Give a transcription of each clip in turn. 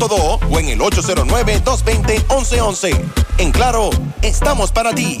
O en el 809-220-1111. En Claro, estamos para ti.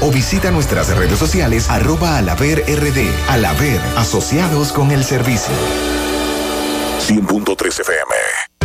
o visita nuestras redes sociales arroba alaver rd. Alaver, asociados con el servicio. 100.3 FM.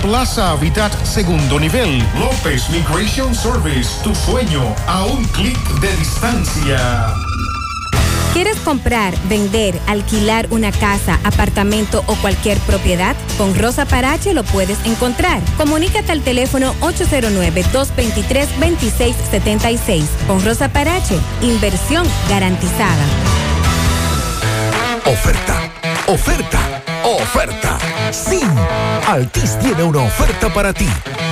Plaza Habitat, segundo nivel. López Migration Service, tu sueño a un clic de distancia. ¿Quieres comprar, vender, alquilar una casa, apartamento o cualquier propiedad? Con Rosa Parache lo puedes encontrar. Comunícate al teléfono 809-223-2676. Con Rosa Parache, inversión garantizada. Oferta, oferta, oferta. Sí, Altis tiene una oferta para ti.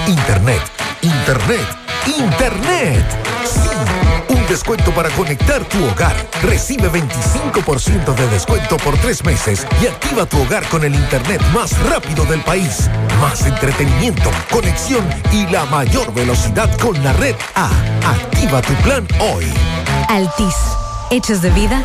Internet, Internet, Internet. Sí, un descuento para conectar tu hogar. Recibe 25% de descuento por tres meses y activa tu hogar con el Internet más rápido del país. Más entretenimiento, conexión y la mayor velocidad con la red A. Activa tu plan hoy. Altis, hechos de vida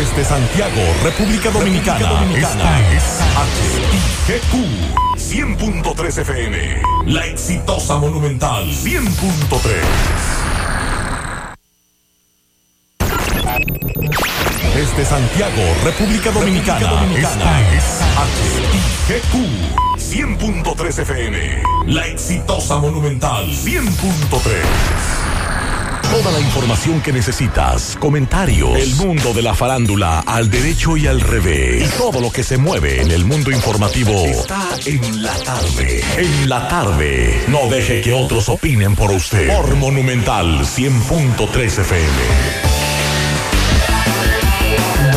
Desde Santiago, República Dominicana. Dominicana. Esta es HIGQ 100.3 FM. La exitosa Monumental 100.3. Desde Santiago, República Dominicana. Dominicana. Esta es HIGQ 100.3 FM. La exitosa Monumental 100.3. Toda la información que necesitas, comentarios, el mundo de la farándula al derecho y al revés. Y todo lo que se mueve en el mundo informativo está en la tarde. En la tarde. No deje que otros opinen por usted. Por Monumental 100.3 FM.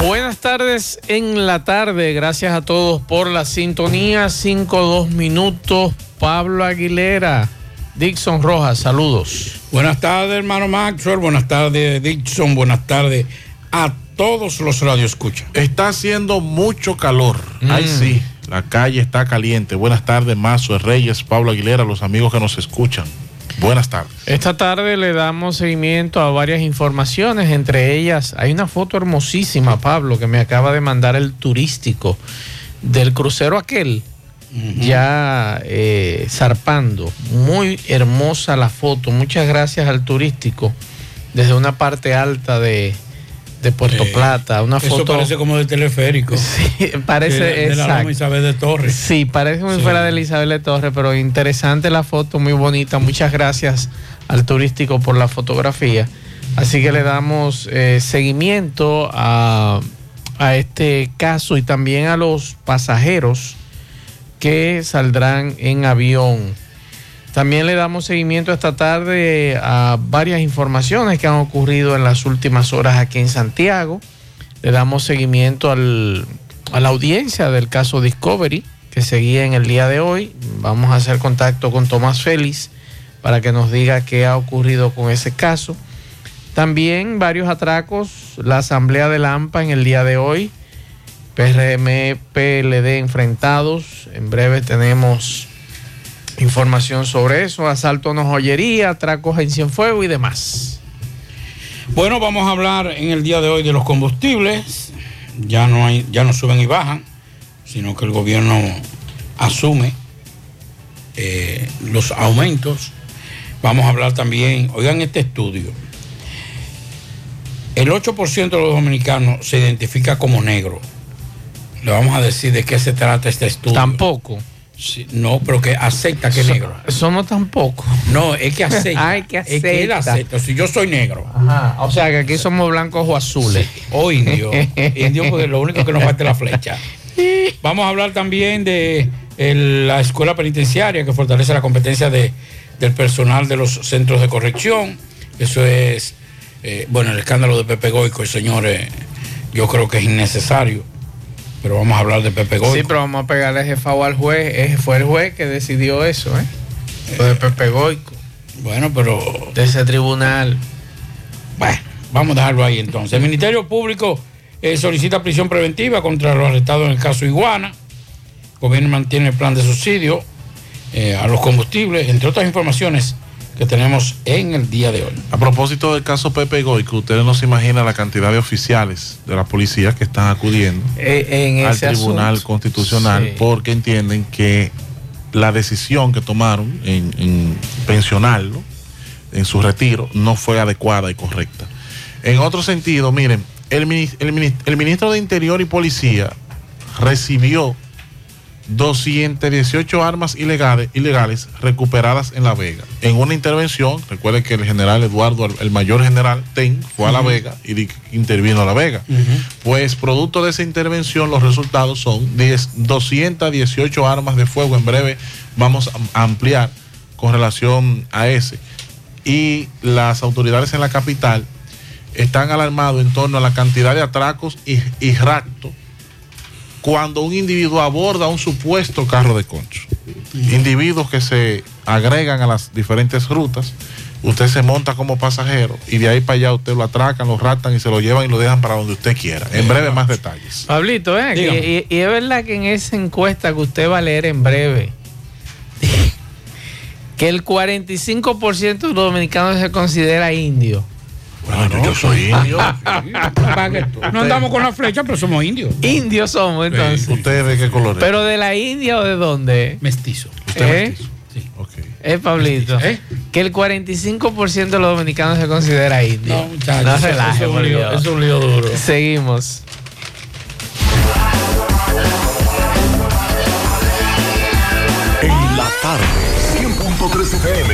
Buenas tardes en la tarde. Gracias a todos por la sintonía. 5-2 minutos. Pablo Aguilera, Dixon Rojas, saludos. Buenas tardes, hermano Maxwell. Buenas tardes, Dixon. Buenas tardes a todos los radioescuchas. Está haciendo mucho calor. Mm. Ay, sí. La calle está caliente. Buenas tardes, Mazo Reyes, Pablo Aguilera, los amigos que nos escuchan. Buenas tardes. Esta tarde le damos seguimiento a varias informaciones, entre ellas hay una foto hermosísima, Pablo, que me acaba de mandar el turístico del crucero aquel, ya eh, zarpando. Muy hermosa la foto, muchas gracias al turístico desde una parte alta de, de Puerto Plata. Una eso foto. parece como de teleférico. Sí, parece. De, la Isabel de Torres. Sí, parece muy fuera de la Isabel de Torres, pero interesante la foto, muy bonita. Muchas gracias al turístico por la fotografía. Así que le damos eh, seguimiento a, a este caso y también a los pasajeros que saldrán en avión. También le damos seguimiento esta tarde a varias informaciones que han ocurrido en las últimas horas aquí en Santiago. Le damos seguimiento al, a la audiencia del caso Discovery que seguía en el día de hoy. Vamos a hacer contacto con Tomás Félix para que nos diga qué ha ocurrido con ese caso. También varios atracos, la asamblea de Lampa en el día de hoy, PRM, PLD enfrentados. En breve tenemos información sobre eso, asalto a una joyería, atracos en Cienfuego y demás. Bueno, vamos a hablar en el día de hoy de los combustibles. Ya no ya no suben y bajan, sino que el gobierno asume eh, los aumentos. Vamos a hablar también, oigan este estudio. El 8% de los dominicanos se identifica como negro. Le vamos a decir de qué se trata este estudio. Tampoco no, pero que acepta que es negro. Somos tampoco. No, es que acepta. Ay, que acepta. Es que él acepta. Si yo soy negro. Ajá. O sea que aquí somos blancos o azules. O indio. indio porque lo único que nos falta es la flecha. Vamos a hablar también de la escuela penitenciaria que fortalece la competencia de, del personal de los centros de corrección. Eso es, eh, bueno, el escándalo de Pepe Goico, señores, yo creo que es innecesario pero vamos a hablar de Pepe Goico. Sí, pero vamos a pegarle jefao al juez. Fue el juez que decidió eso, ¿eh? Lo de Pepe Goico. Bueno, pero. De ese tribunal. Bueno, vamos a dejarlo ahí entonces. El Ministerio Público eh, solicita prisión preventiva contra los arrestados en el caso Iguana. El gobierno mantiene el plan de subsidio eh, a los combustibles, entre otras informaciones que tenemos en el día de hoy. A propósito del caso Pepe Goico, ustedes no se imaginan la cantidad de oficiales de la policía que están acudiendo eh, al Tribunal Constitucional porque entienden que la decisión que tomaron en, pensionarlo, en su retiro, no fue adecuada y correcta. En otro sentido, miren, el, el ministro de Interior y Policía recibió 218 armas ilegales, ilegales recuperadas en La Vega. En una intervención, recuerden que el general Eduardo, el mayor general Ten, fue a La Vega y intervino a La Vega. Pues producto de esa intervención, los resultados son 10, 218 armas de fuego. En breve vamos a ampliar con relación a ese. Y las autoridades en la capital están alarmados en torno a la cantidad de atracos y, y raptos cuando un individuo aborda un supuesto carro de concho. Individuos que se agregan a las diferentes rutas, usted se monta como pasajero y de ahí para allá usted lo atracan, lo ratan y se lo llevan y lo dejan para donde usted quiera. En breve más detalles. Pablito, ¿eh? y, es verdad que en esa encuesta que usted va a leer en breve, que el 45% de los dominicanos se considera indio. Bueno, yo soy indio. no andamos con la flecha, pero somos indios. Indios somos, entonces. ¿Usted de qué color es? ¿Pero de la India o de dónde? Mestizo. ¿Usted es ¿Eh? mestizo? Sí. Okay. Es Pablito. ¿Eh? Que el 45% de los dominicanos se considera indio. No, muchachos. No relaje, es, un lío, es un lío duro. Seguimos. En la tarde, 100.3 FM,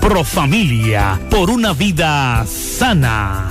Profamilia. Por una vida sana.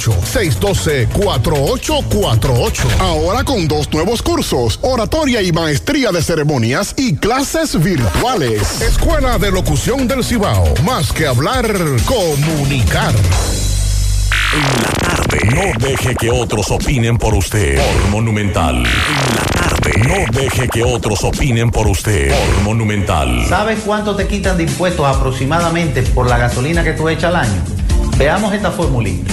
612-4848. Ahora con dos nuevos cursos, oratoria y maestría de ceremonias y clases virtuales. Escuela de Locución del Cibao. Más que hablar, comunicar. En la tarde tarde. No deje que otros opinen por usted. Por Monumental. En la tarde. No deje que otros opinen por usted. Por Monumental. ¿Sabes cuánto te quitan de impuestos aproximadamente por la gasolina que tú echas al año? Veamos esta formulita.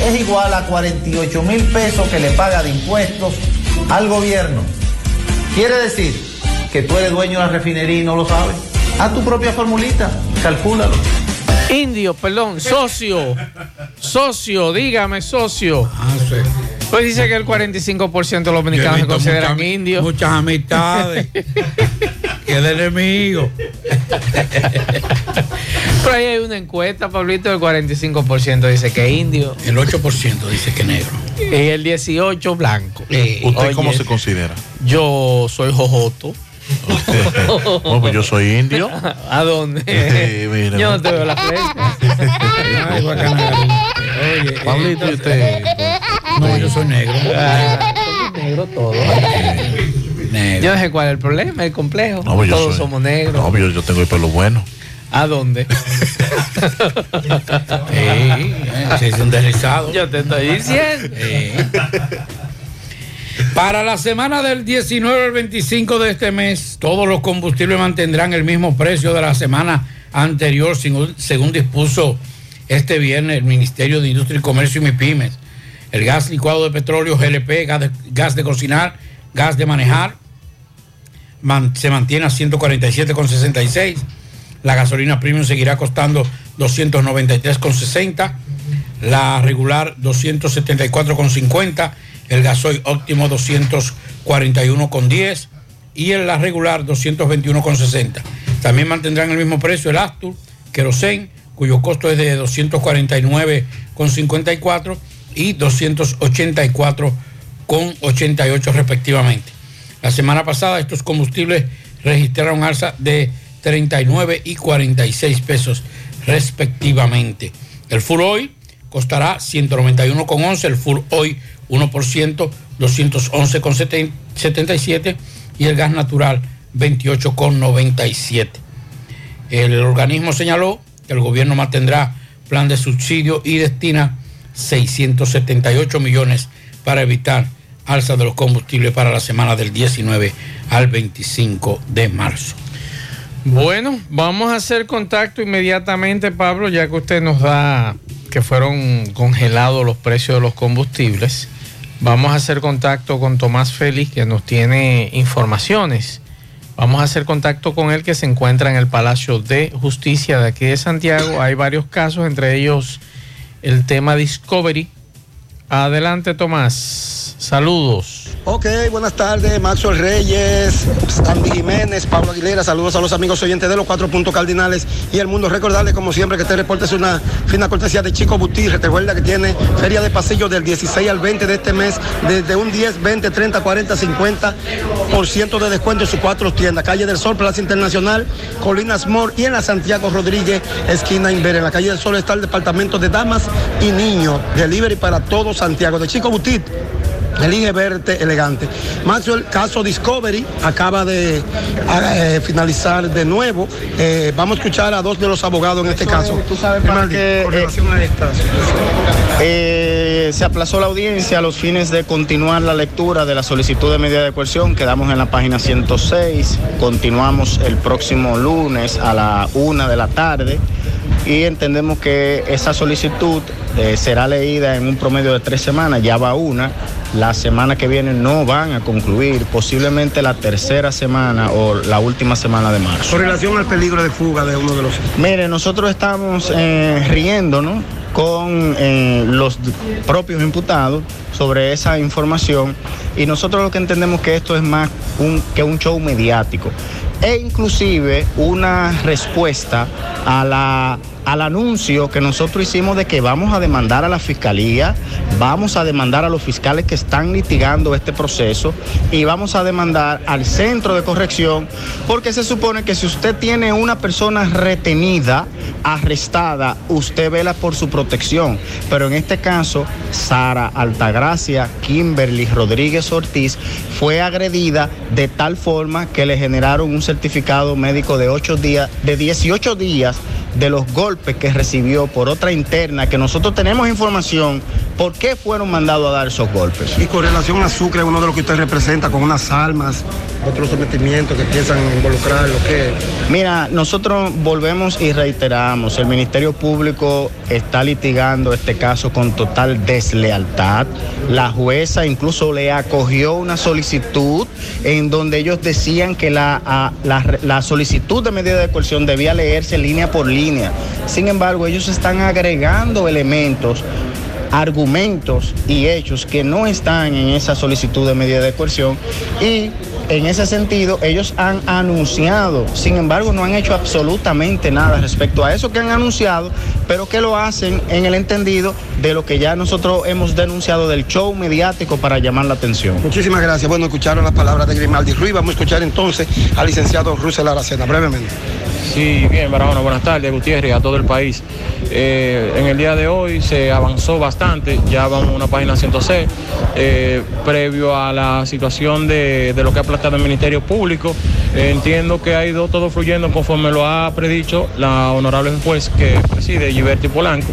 es igual a 48 mil pesos que le paga de impuestos al gobierno. Quiere decir que tú eres dueño de la refinería y no lo sabes. Haz tu propia formulita, calcúlalo. Indio, perdón, socio. Socio, dígame, socio. Pues dice que el 45% de los dominicanos se consideran indios. Muchas amistades. que de enemigo. Pero ahí hay una encuesta, Pablito, del 45% dice que es indio. El 8% dice que negro. Y el 18% blanco. ¿Usted cómo se considera? Yo soy jojoto. Bueno, pues yo soy indio. ¿A dónde? Sí, mira. Yo no te veo la flecha. Ay, Oye, Pablito, ¿y usted? No, yo soy negro. Ah, somos negros Yo no sé cuál es el problema, el complejo. No, todos soy- somos negros. No, yo, yo tengo el pelo bueno. ¿A dónde? Sí, se hizo un deslizado. Yo te estoy diciendo. Para la semana del 19 al 25 de este mes, todos los combustibles mantendrán el mismo precio de la semana anterior, según, según dispuso este viernes el Ministerio de Industria y Comercio y MIPIMES. El gas licuado de petróleo, GLP, gas de, gas de cocinar, gas de manejar, man- se mantiene a 147,66. La gasolina premium seguirá costando 293,60. La regular 274,50. El gasoil óptimo 241,10. Y en la regular 221,60. También mantendrán el mismo precio el Astur, Kerosene, cuyo costo es de 249,54 y 284,88 respectivamente. La semana pasada estos combustibles registraron alza de 39 y 46 pesos respectivamente. El full oil costará 191,11, el full oil 1%, 211,77 y el gas natural 28,97. El organismo señaló que el gobierno mantendrá plan de subsidio y destina 678 millones para evitar alza de los combustibles para la semana del 19 al 25 de marzo. Bueno, vamos a hacer contacto inmediatamente, Pablo, ya que usted nos da que fueron congelados los precios de los combustibles. Vamos a hacer contacto con Tomás Félix, que nos tiene informaciones. Vamos a hacer contacto con él, que se encuentra en el Palacio de Justicia de aquí de Santiago. Hay varios casos, entre ellos el tema Discovery. Adelante, Tomás. Saludos. Ok, buenas tardes, Maxwell Reyes, Andy Jiménez, Pablo Aguilera, saludos a los amigos oyentes de los cuatro puntos cardinales y el mundo. Recordarles, como siempre, que este reporte es una fina cortesía de Chico Butir. Recuerda que tiene feria de pasillo del 16 al 20 de este mes, desde un 10, 20, 30, 40, 50 por ciento de descuento en sus cuatro tiendas. Calle del Sol, Plaza Internacional, Colinas Mall y en la Santiago Rodríguez, esquina Inver. En la calle del Sol está el departamento de damas y niños. Delivery para todo Santiago. De Chico Butir. Elige verte elegante. Maxwell, caso Discovery, acaba de eh, finalizar de nuevo. Eh, vamos a escuchar a dos de los abogados en este caso. Tú sabes para con eh, a. Eh, se aplazó la audiencia a los fines de continuar la lectura de la solicitud de medida de coerción. Quedamos en la página 106. Continuamos el próximo lunes a la una de la tarde. Y entendemos que esa solicitud eh, será leída en un promedio de tres semanas. Ya va una. La semana que viene no van a concluir. Posiblemente la tercera semana o la última semana de marzo. Con relación al peligro de fuga de uno de los. Mire, nosotros estamos eh, riéndonos con eh, los propios imputados sobre esa información y nosotros lo que entendemos que esto es más un, que un show mediático e inclusive una respuesta a la al anuncio que nosotros hicimos de que vamos a demandar a la fiscalía, vamos a demandar a los fiscales que están litigando este proceso y vamos a demandar al centro de corrección, porque se supone que si usted tiene una persona retenida, arrestada, usted vela por su protección. Pero en este caso, Sara Altagracia Kimberly Rodríguez Ortiz fue agredida de tal forma que le generaron un certificado médico de 8 días, de 18 días de los golpes que recibió por otra interna, que nosotros tenemos información por qué fueron mandados a dar esos golpes. Y con relación a Sucre, uno de los que usted representa, con unas almas, otros sometimientos que piensan involucrar, lo que... Mira, nosotros volvemos y reiteramos, el Ministerio Público está litigando este caso con total deslealtad. La jueza incluso le acogió una solicitud en donde ellos decían que la, a- la- la solicitud de medida de coerción debía leerse línea por línea. Sin embargo, ellos están agregando elementos argumentos y hechos que no están en esa solicitud de medida de coerción y en ese sentido ellos han anunciado, sin embargo no han hecho absolutamente nada respecto a eso que han anunciado, pero que lo hacen en el entendido de lo que ya nosotros hemos denunciado del show mediático para llamar la atención. Muchísimas gracias. Bueno, escucharon las palabras de Grimaldi Ruiz. Vamos a escuchar entonces al licenciado Russell Aracena, brevemente. Sí, bien, Barahona, buenas tardes, Gutiérrez, a todo el país. Eh, en el día de hoy se avanzó bastante, ya vamos a una página 106, eh, previo a la situación de, lo que ha planteado el Ministerio Público. Eh, entiendo que ha ido todo fluyendo conforme lo ha predicho la honorable juez que preside, Giberti Polanco,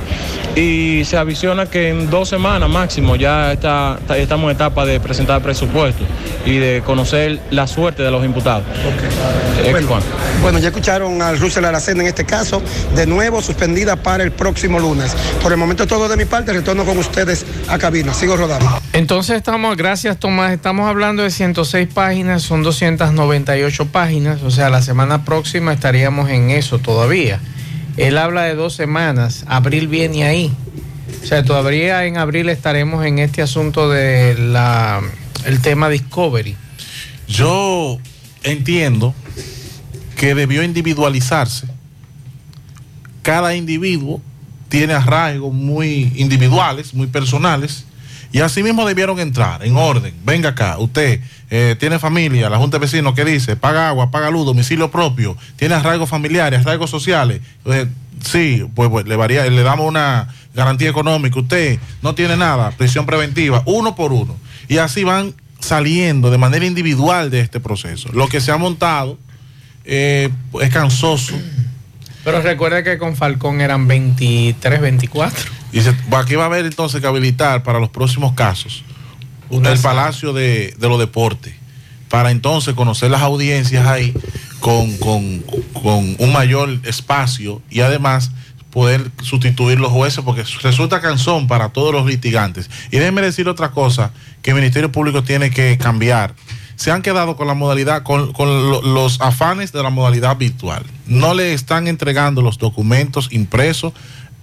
y se avisiona que en dos semanas máximo ya está, está- estamos en etapa de presentar presupuesto y de conocer la suerte de los imputados. Eh, Bueno, bueno, ya escucharon al Russell Aracena en este caso, de nuevo suspendida para el próximo lunes. Por el momento todo de mi parte, retorno con ustedes a cabina. Sigo rodando. Entonces estamos, gracias Tomás, estamos hablando de 106 páginas, son 298 páginas, o sea, la semana próxima estaríamos en eso todavía. Él habla de dos semanas, abril viene ahí. O sea, todavía en abril estaremos en este asunto de la tema Discovery. Yo entiendo que debió individualizarse. Cada individuo tiene arraigos muy individuales, muy personales, y así mismo debieron entrar en orden. Venga acá, usted eh, tiene familia, la Junta de Vecinos que dice, paga agua, paga luz, domicilio propio, tiene arraigos familiares, arraigos sociales. Eh, sí, pues, pues, le, varía, le damos una garantía económica. Usted no tiene nada, prisión preventiva, uno por uno. Y así van saliendo de manera individual de este proceso. Lo que se ha montado eh, es cansoso. Pero recuerda que con Falcón eran 23, 24. Se- aquí va a haber entonces que habilitar para los próximos casos el Palacio de, de los Deportes, para entonces conocer las audiencias ahí con, con- con un mayor espacio y además poder sustituir los jueces porque resulta cansón para todos los litigantes. Y déjenme decir otra cosa que el Ministerio Público tiene que cambiar. Se han quedado con la modalidad, con, con lo- los afanes de la modalidad virtual. No le están entregando los documentos impresos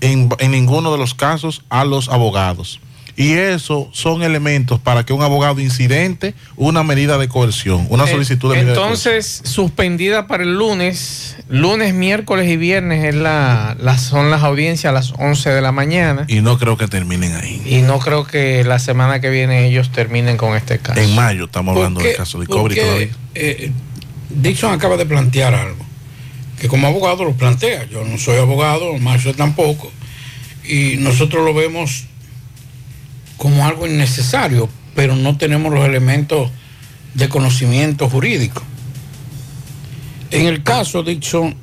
en, en ninguno de los casos a los abogados. Y eso son elementos para que un abogado incidente una medida de coerción, una solicitud de medida de coerción. Entonces, suspendida para el lunes, lunes, miércoles y viernes es la, las- son las audiencias a las 11 de la mañana. Y no creo que terminen ahí. Y no creo que la semana que viene ellos terminen con este caso. En mayo estamos hablando ¿Por del caso de qué, todavía. eh, Dixon acaba de plantear algo, que como abogado lo plantea. Yo no soy abogado, Marcio tampoco, y nosotros lo vemos como algo innecesario, pero no tenemos los elementos de conocimiento jurídico. En el caso, Dixon,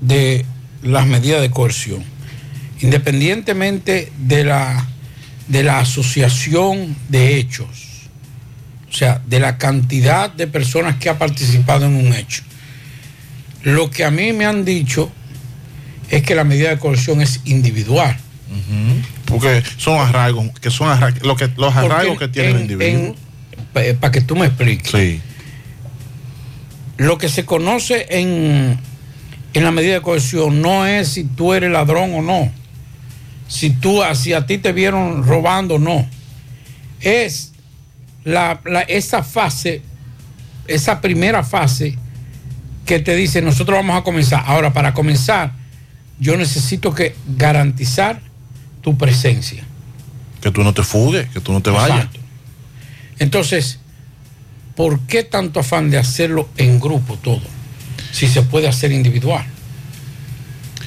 de las medidas de coerción, independientemente de la, de la asociación de hechos, o sea, de la cantidad de personas que ha participado en un hecho. Lo que a mí me han dicho es que la medida de coerción es individual. Porque son arraigos, que son arraigos, lo que, los arraigos Porque que tiene el en- individuo. en- Para que tú me expliques. Sí. Lo que se conoce en, en la medida de coerción no es si tú eres ladrón o no. Si tú, si a ti te vieron robando o no. Es la, la- esa fase, esa primera fase que te dice, nosotros vamos a comenzar. Ahora, para comenzar, yo necesito que garantizar tu presencia. Que tú no te fugues, que tú no te vayas. Exacto. Entonces, ¿por qué tanto afán de hacerlo en grupo todo? Si se puede hacer individual.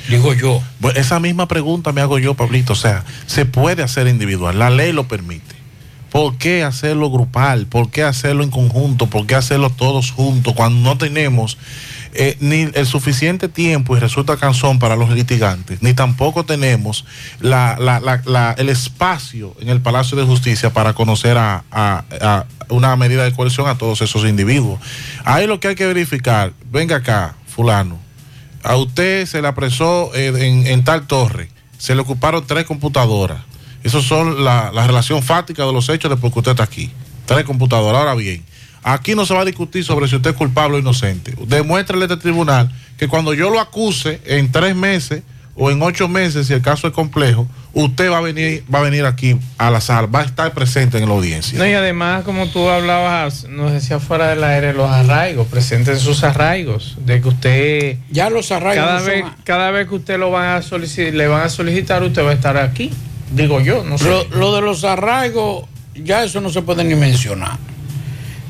Digo yo. Bueno, esa misma pregunta me hago yo, Pablito. O sea, se puede hacer individual, la ley lo permite. ¿Por qué hacerlo grupal? ¿Por qué hacerlo en conjunto? ¿Por qué hacerlo todos juntos cuando no tenemos eh, ni el suficiente tiempo y resulta cansón para los litigantes, ni tampoco tenemos la- el espacio en el Palacio de Justicia para conocer a, una medida de coerción a todos esos individuos? Ahí lo que hay que verificar, venga acá, fulano, a usted se le apresó eh, en tal torre, se le ocuparon tres computadoras. Esas son la, la relación fáctica de los hechos de por qué usted está aquí. Tres computadoras. Ahora bien, aquí no se va a discutir sobre si usted es culpable o inocente. Demuéstrele a este tribunal que cuando yo lo acuse en tres meses o en ocho meses, si el caso es complejo, usted va a venir, va a venir aquí a la sala, va a estar presente en la audiencia. No, y además, como tú hablabas, nos decía fuera del aire, los arraigos, presenten sus arraigos, de que usted... Ya los arraigos Cada, no vez, son- cada vez que usted lo van a solicitar, le van a solicitar, usted va a estar aquí. Digo yo, no sé. Lo, lo de los arraigos, ya eso no se puede ni mencionar.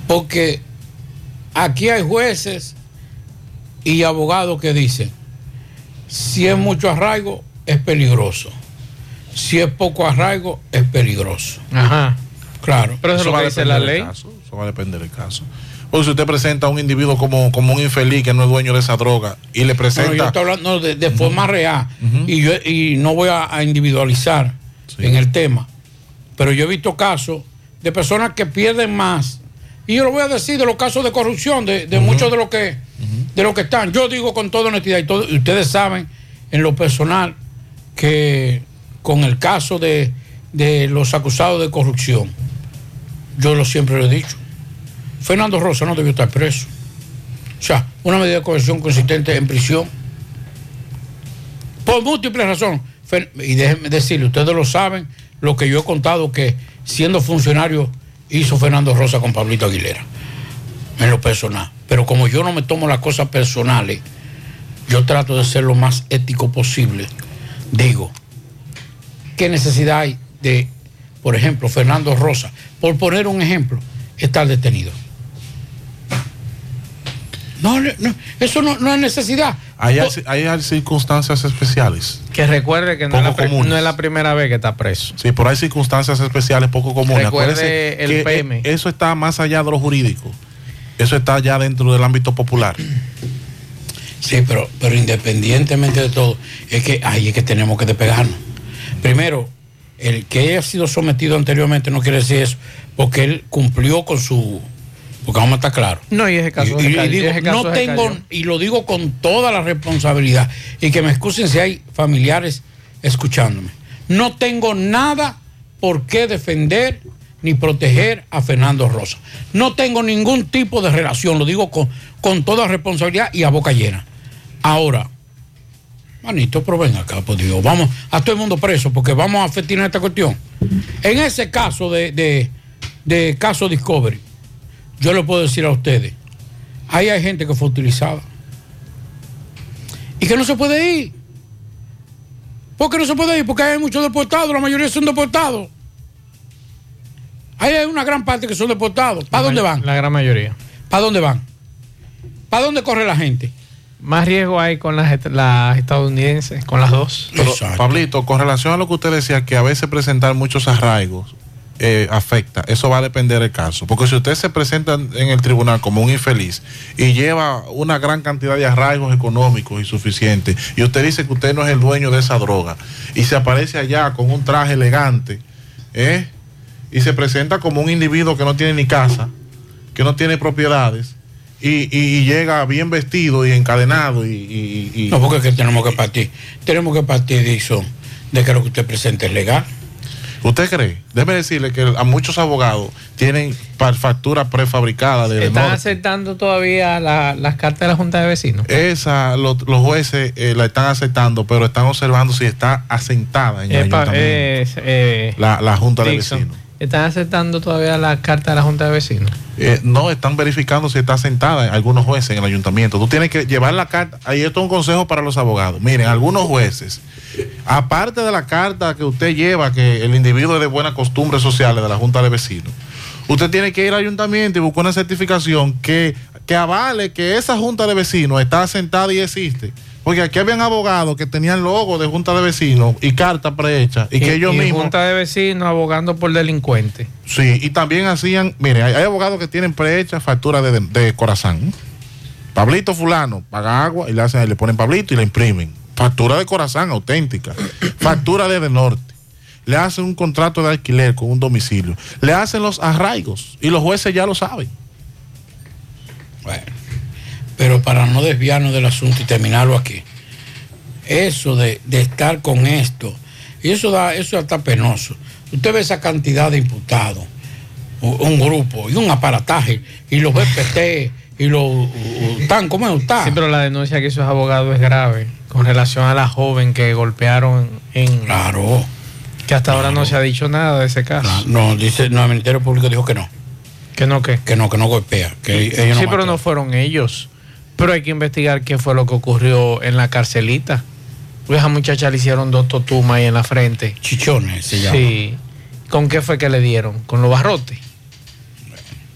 Porque aquí hay jueces y abogados que dicen, si es mucho arraigo, es peligroso. Si es poco arraigo, es peligroso. Ajá. Claro. Pero eso es lo va a depender la del ley. caso, Eso va a depender del caso. O si usted presenta a un individuo como, como un infeliz que no es dueño de esa droga y le No, presenta... yo estoy hablando de, de forma real y, yo, y no voy a, a individualizar en el tema, pero yo he visto casos de personas que pierden más. Y yo lo voy a decir de los casos de corrupción, de, de muchos de los que de los que están. Yo digo con toda honestidad y, todo, y ustedes saben en lo personal que con el caso de, de los acusados de corrupción, yo lo siempre lo he dicho. Fernando Rosa no debió estar preso. O sea, una medida de coerción consistente en prisión. Por múltiples razones. Y déjenme decirle, ustedes lo saben, lo que yo he contado que siendo funcionario hizo Fernando Rosa con Pablito Aguilera. En lo personal. Pero como yo no me tomo las cosas personales, yo trato de ser lo más ético posible. Digo, ¿qué necesidad hay de, por ejemplo, Fernando Rosa, por poner un ejemplo, estar detenido? No, no, eso no, no es necesidad. Hay, hay circunstancias especiales. Que recuerde que no es, la, no es primera vez que está preso. Sí, pero hay circunstancias especiales poco comunes. Recuerde Acuérdese el que, PM. eh, Eso está más allá de lo jurídico. Eso está ya dentro del ámbito popular. Sí, pero, pero independientemente de todo, es que ahí es que tenemos que despegarnos. Primero, el que haya sido sometido anteriormente no quiere decir eso, porque él cumplió con su. Porque vamos a estar claros. No, y ese caso Y- y digo, ese caso no tengo, cayó. y lo digo con toda la responsabilidad, y que me excusen si hay familiares escuchándome. No tengo nada por qué defender ni proteger a Fernando Rosa. No tengo ningún tipo de relación, lo digo con, con toda responsabilidad y a boca llena. Ahora, manito, pero ven acá, por Dios, vamos a todo el mundo preso porque vamos a festinar esta cuestión. En ese caso de, de, de caso Discovery, yo le puedo decir a ustedes, ahí hay gente que fue utilizada y que no se puede ir. ¿Por qué no se puede ir? Porque hay muchos deportados, la mayoría son deportados. Ahí hay una gran parte que son deportados. ¿Para dónde van? La gran mayoría. ¿Para dónde van? ¿Para dónde corre la gente? Más riesgo hay con las, est- las estadounidenses, con las dos. Pero, Pablito, con relación a lo que usted decía, que a veces presentar muchos arraigos eh, afecta, eso va a depender del caso. Porque si usted se presenta en el tribunal como un infeliz y lleva una gran cantidad de arraigos económicos y suficientes, y usted dice que usted no es el dueño de esa droga, y se aparece allá con un traje elegante, ¿eh? y se presenta como un individuo que no tiene ni casa, que no tiene propiedades, y, y- llega bien vestido y encadenado y... No, porque es que tenemos que partir. Tenemos que partir, Dixon, de que lo que usted presente es legal. ¿Usted cree? Déjeme decirle que a muchos abogados tienen factura prefabricada de Están aceptando todavía la- las cartas de la Junta de Vecinos. Esa lo- los jueces eh, la están aceptando, pero están observando si está asentada en el Epa, ayuntamiento. eh, la, la Junta de Vecinos. ¿Están aceptando todavía la carta de la Junta de Vecinos? Eh, no están verificando si está sentada en algunos jueces en el ayuntamiento. Tú tienes que llevar la carta. Ahí esto es un consejo para los abogados. Miren, algunos jueces, aparte de la carta que usted lleva, que el individuo es de buenas costumbres sociales de la Junta de Vecinos, usted tiene que ir al ayuntamiento y buscar una certificación que, que avale que esa Junta de Vecinos está sentada y existe. Porque aquí habían abogados que tenían logo de Junta de Vecinos y carta prehecha y que ellos y mismos. Junta de Vecinos abogando por delincuentes. Sí, y también hacían, mire, hay, hay abogados que tienen prehecha factura de, de corazón. Pablito fulano paga agua y le hacen, le ponen Pablito y le imprimen. Factura de corazón auténtica. factura de, de norte. Le hacen un contrato de alquiler con un domicilio. Le hacen los arraigos y los jueces ya lo saben. Bueno, pero para no desviarnos del asunto y terminarlo aquí, eso de, de estar con esto, y eso da, eso está penoso. Usted ve esa cantidad de imputados, un grupo y un aparataje, y los BPT, y los están, ¿cómo está? Sí, pero la denuncia que hizo ese abogado es grave con relación a la joven que golpearon en. Claro. Que hasta ahora no se ha dicho nada de ese caso. No, dice, no, el Ministerio Público dijo que no. ¿Que no qué? Que no, que no golpea. Que sí, no pero mataron. no fueron ellos. Pero hay que investigar qué fue lo que ocurrió en la carcelita. Pues a esa muchacha le hicieron dos totumas ahí en la frente. Chichones se llama. Sí. ¿Con qué fue que le dieron? ¿Con los barrotes?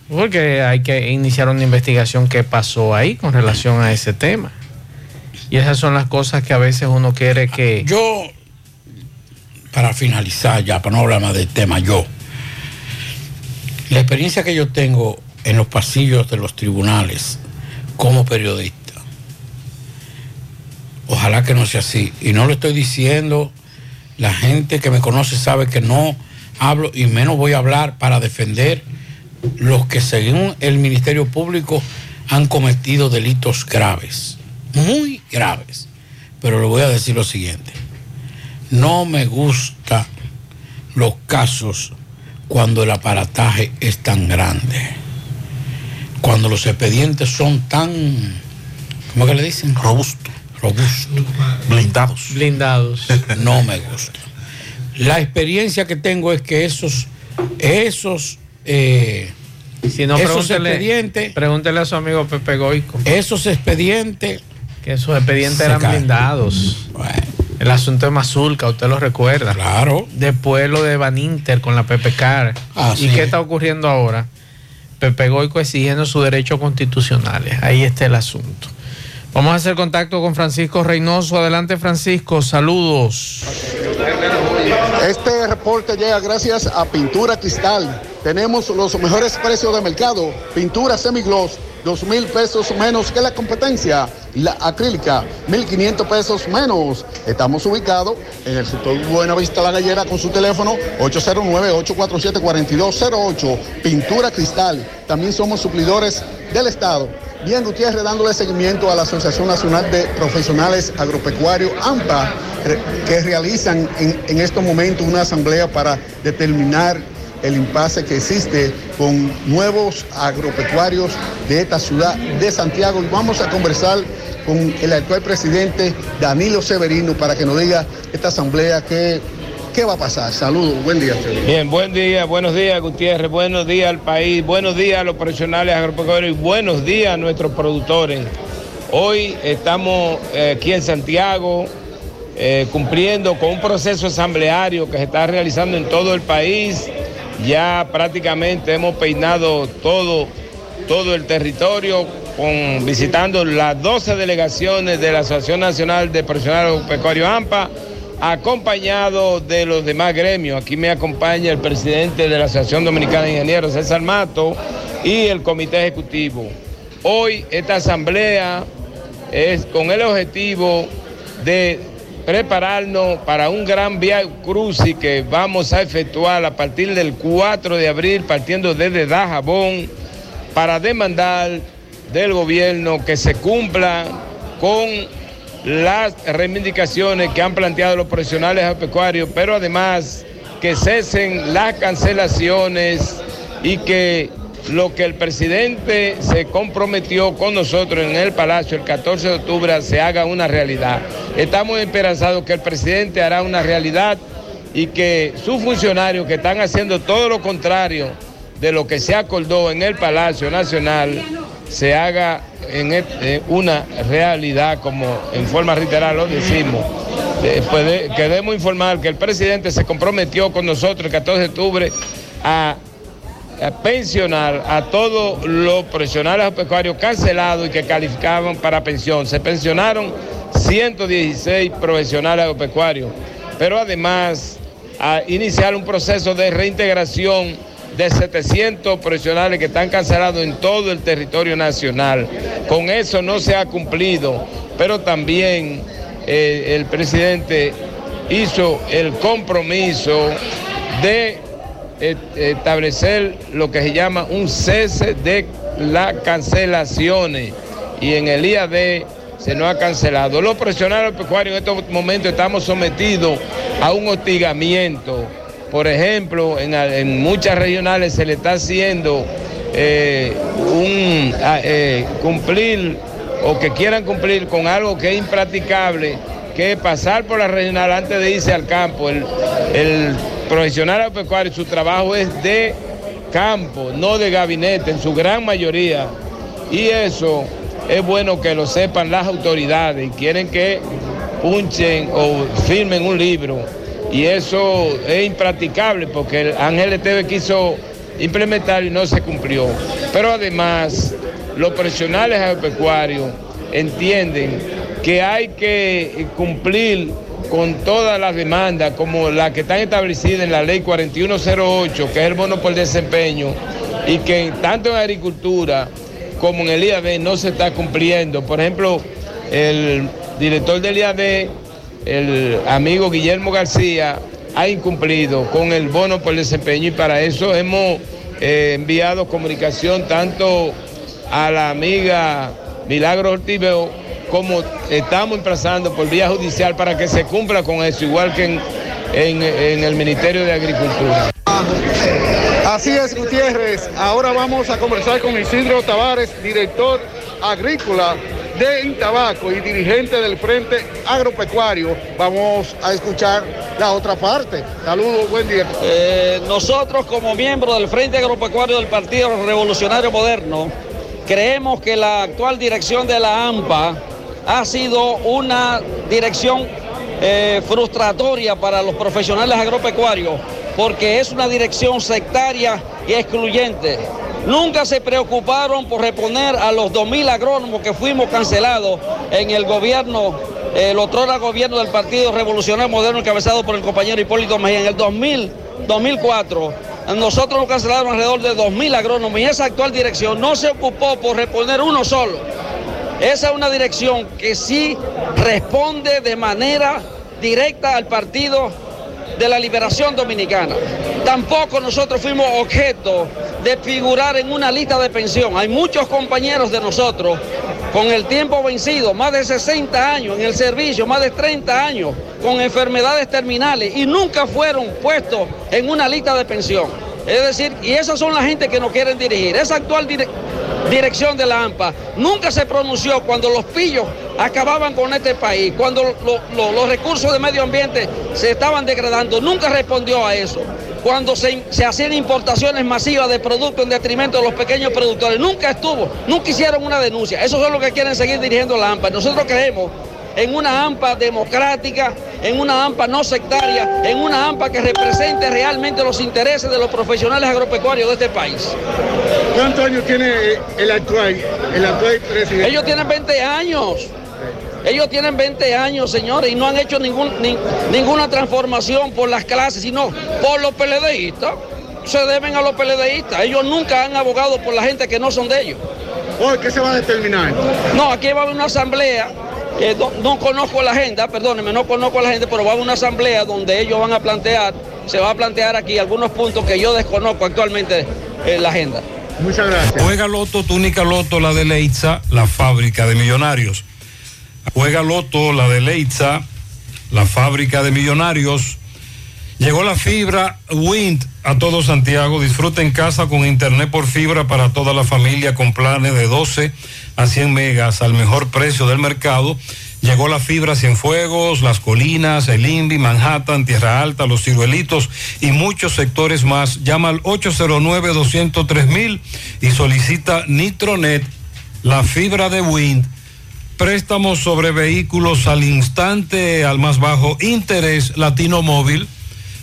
Porque hay que iniciar una investigación qué pasó ahí con relación a ese tema. Y esas son las cosas que a veces uno quiere que... Yo, para finalizar ya, para no hablar más del tema, yo, la experiencia que yo tengo en los pasillos de los tribunales como periodista, ojalá que no sea así. Y no lo estoy diciendo, la gente que me conoce sabe que no hablo y menos voy a hablar para defender los que según el Ministerio Público han cometido delitos graves, muy graves. Pero le voy a decir lo siguiente, no me gusta los casos cuando el aparataje es tan grande, cuando los expedientes son tan, ¿cómo que le dicen? Robusto. Robusto. Blindados. Blindados. No me gusta. La experiencia que tengo es que esos, esos, eh, Si no, esos pregúntele, expedientes, pregúntele a su amigo Pepe Goico. esos expedientes, Que esos expedientes Se eran blindados. El asunto de Mazulca, usted lo recuerda. Claro. Después lo de Van Inter con la Pepe Car. Así ¿Y qué es. está ocurriendo ahora? Pepe Goico exigiendo sus derechos constitucionales. Ahí está el asunto. Vamos a hacer contacto con Francisco Reynoso. Adelante, Francisco. Saludos. Este reporte llega gracias a Pintura Cristal. Tenemos los mejores precios de mercado. Pintura semigloss, dos mil pesos menos que la competencia. La acrílica, 1.500 pesos menos. Estamos ubicados en el sector Buenavista La Gallera con su teléfono 809-847-4208. Pintura Cristal. También somos suplidores del Estado. Bien, Gutiérrez, dándole seguimiento a la Asociación Nacional de Profesionales Agropecuarios, AMPA, que realizan en, en estos momentos una asamblea para determinar el impasse que existe con nuevos agropecuarios de esta ciudad de Santiago. Y vamos a conversar con el actual presidente Danilo Severino para que nos diga esta asamblea qué, qué va a pasar. Saludos, buen día. Severino. Bien, buen día, buenos días Gutiérrez, buenos días al país, buenos días a los profesionales agropecuarios y buenos días a nuestros productores. Hoy estamos eh, aquí en Santiago eh, cumpliendo con un proceso asambleario que se está realizando en todo el país. Ya prácticamente hemos peinado todo, todo el territorio con, visitando las 12 delegaciones de la Asociación Nacional de Profesionales Agropecuarios AMPA acompañado de los demás gremios. Aquí me acompaña el presidente de la Asociación Dominicana de Ingenieros, César Mato, y el comité ejecutivo. Hoy esta asamblea es con el objetivo de prepararnos para un gran via crucis que vamos a efectuar a partir del 4 de abril, partiendo desde Dajabón, para demandar del gobierno que se cumpla con las reivindicaciones que han planteado los profesionales agropecuarios, pero además que cesen las cancelaciones y que lo que el presidente se comprometió con nosotros en el Palacio el 14 de octubre se haga una realidad. Estamos esperanzados que el presidente hará una realidad y que sus funcionarios que están haciendo todo lo contrario de lo que se acordó en el Palacio Nacional se haga et- eh, una realidad como en forma reiterada lo decimos. Eh, queremos informar que el presidente se comprometió con nosotros el 14 de octubre a pensionar a todos los profesionales pecuarios cancelados y que calificaban para pensión. Se pensionaron 116 profesionales agropecuarios, pero además a iniciar un proceso de reintegración de 700 profesionales que están cancelados en todo el territorio nacional. Con eso no se ha cumplido, pero también eh, el presidente hizo el compromiso de eh, establecer lo que se llama un cese de las cancelaciones y en el IAD se nos ha cancelado. Los profesionales pecuarios en estos momentos estamos sometidos a un hostigamiento. Por ejemplo, en, en muchas regionales se le está haciendo eh, un eh, cumplir o que quieran cumplir con algo que es impracticable, que es pasar por la regional antes de irse al campo. El profesional agropecuario, su trabajo es de campo, no de gabinete, en su gran mayoría. Y eso es bueno que lo sepan las autoridades y quieren que punchen o firmen un libro. Y eso es impracticable porque el Ángel Esteve quiso implementar y no se cumplió. Pero además, los profesionales agropecuarios entienden que hay que cumplir con todas las demandas, como las que están establecidas en la ley 4108, que es el bono por desempeño, y que tanto en agricultura como en el IAD no se está cumpliendo. Por ejemplo, el director del IAD, el amigo Guillermo García, ha incumplido con el bono por desempeño y para eso hemos eh, enviado comunicación tanto a la amiga Milagro Ortibeo como estamos emplazando por vía judicial para que se cumpla con eso, igual que en, en- en el Ministerio de Agricultura. Así es, Gutiérrez. Ahora vamos a conversar con Isidro Tavares, director agrícola de Intabaco y dirigente del Frente Agropecuario. Vamos a escuchar la otra parte. Saludos, buen día. Eh, nosotros como miembros del Frente Agropecuario del Partido Revolucionario Moderno, creemos que la actual dirección de la AMPA ha sido una dirección eh, frustratoria para los profesionales agropecuarios porque es una dirección sectaria y excluyente. Nunca se preocuparon por reponer a los 2.000 agrónomos que fuimos cancelados en el gobierno, el otrora gobierno del Partido Revolucionario Moderno encabezado por el compañero Hipólito Mejía en el 2000, 2004. a Nosotros nos cancelaron alrededor de 2.000 agrónomos y esa actual dirección no se ocupó por reponer uno solo. Esa es una dirección que sí responde de manera directa al Partido de la Liberación Dominicana. Tampoco nosotros fuimos objeto de figurar en una lista de pensión. Hay muchos compañeros de nosotros con el tiempo vencido, más de 60 años en el servicio, más de 30 años con enfermedades terminales y nunca fueron puestos en una lista de pensión. Es decir, y esas son la gente que nos quieren dirigir. Esa actual dirección de la AMPA nunca se pronunció cuando los pillos acababan con este país, cuando lo- lo- los recursos de medio ambiente se estaban degradando, nunca respondió a eso. Cuando se, se hacían importaciones masivas de productos en detrimento de los pequeños productores, nunca estuvo, nunca hicieron una denuncia. Eso es lo que quieren seguir dirigiendo la AMPA. Nosotros creemos en una AMPA democrática, en una AMPA no sectaria, en una AMPA que represente realmente los intereses de los profesionales agropecuarios de este país. ¿Cuántos años tiene el actual, el actual presidente? Ellos tienen 20 años. Ellos tienen 20 años, señores, y no han hecho ningún, ni- ninguna transformación por las clases, sino por los PLDistas. Se deben a los PLDistas. Ellos nunca han abogado por la gente que no son de ellos. Hoy, ¿qué se va a determinar? No, aquí va a haber una asamblea. Que no, no conozco la agenda, perdónenme, no conozco la gente, pero va a haber una asamblea donde ellos van a plantear, se va a plantear aquí algunos puntos que yo desconozco actualmente en la agenda. Muchas gracias. Juega Loto, túnica Loto, la de Leitza, la fábrica de millonarios. Juega Loto, la de Leitza, la fábrica de millonarios. Llegó la fibra Wind a todo Santiago. Disfruta en casa con internet por fibra para toda la familia con planes de 12 a 100 megas al mejor precio del mercado. Llegó la fibra Cienfuegos, Las Colinas, El Indy, Manhattan, Tierra Alta, Los Ciruelitos y muchos sectores más. Llama al 809-203 y solicita Nitronet, la fibra de Wind. Préstamos sobre vehículos al instante, al más bajo interés, Latino Móvil,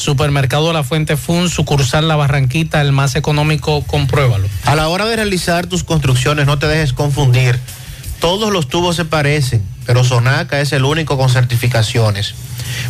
Supermercado La Fuente Fun, sucursal La Barranquita, el más económico, compruébalo. A la hora de realizar tus construcciones, no te dejes confundir. Todos los tubos se parecen, pero Sonaca es el único con certificaciones.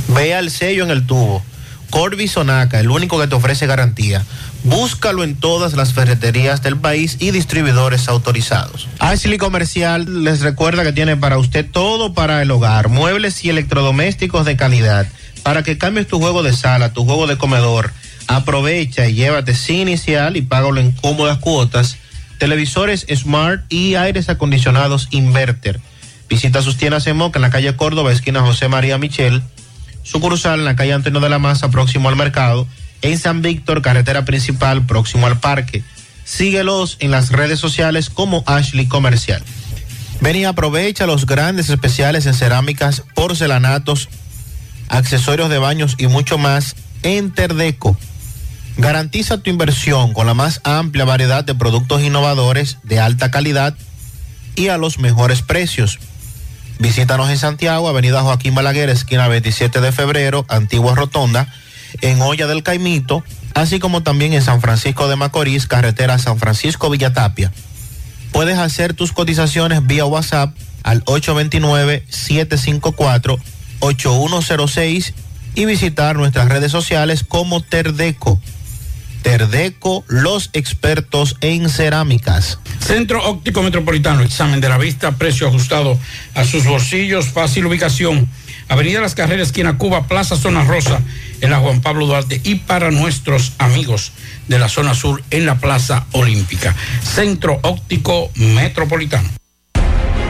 Vea el sello en el tubo. Corby Sonaca, el único que te ofrece garantía. Búscalo en todas las ferreterías del país y distribuidores autorizados. Ashley Comercial les recuerda que tiene para usted todo para el hogar, muebles y electrodomésticos de calidad para que cambies tu juego de sala, tu juego de comedor. Aprovecha y llévate sin inicial y págalo en cómodas cuotas. Televisores Smart y aires acondicionados Inverter. Visita sus tiendas en Moca en la calle Córdoba, esquina José María Michel. Sucursal en la calle Antonio de la Maza, próximo al mercado. En San Víctor, carretera principal, próximo al parque. Síguelos en las redes sociales como Ashley Comercial. Ven y aprovecha los grandes especiales en cerámicas, porcelanatos, accesorios de baños y mucho más en Terdeco. Garantiza tu inversión con la más amplia variedad de productos innovadores de alta calidad y a los mejores precios. Visítanos en Santiago, Avenida Joaquín Balaguer, esquina 27 de febrero, Antigua Rotonda, en Olla del Caimito, así como también en San Francisco de Macorís, carretera San Francisco Villatapia. Puedes hacer tus cotizaciones vía WhatsApp al 829 754 8106 y visitar nuestras redes sociales como Terdeco. Terdeco, los expertos en cerámicas. Centro Óptico Metropolitano, examen de la vista, precio ajustado a sus bolsillos, fácil ubicación. Avenida Las Carreras, esquina Cuba, Plaza Zona Rosa, en la Juan Pablo Duarte y para nuestros amigos de la zona sur en la Plaza Olímpica. Centro Óptico Metropolitano.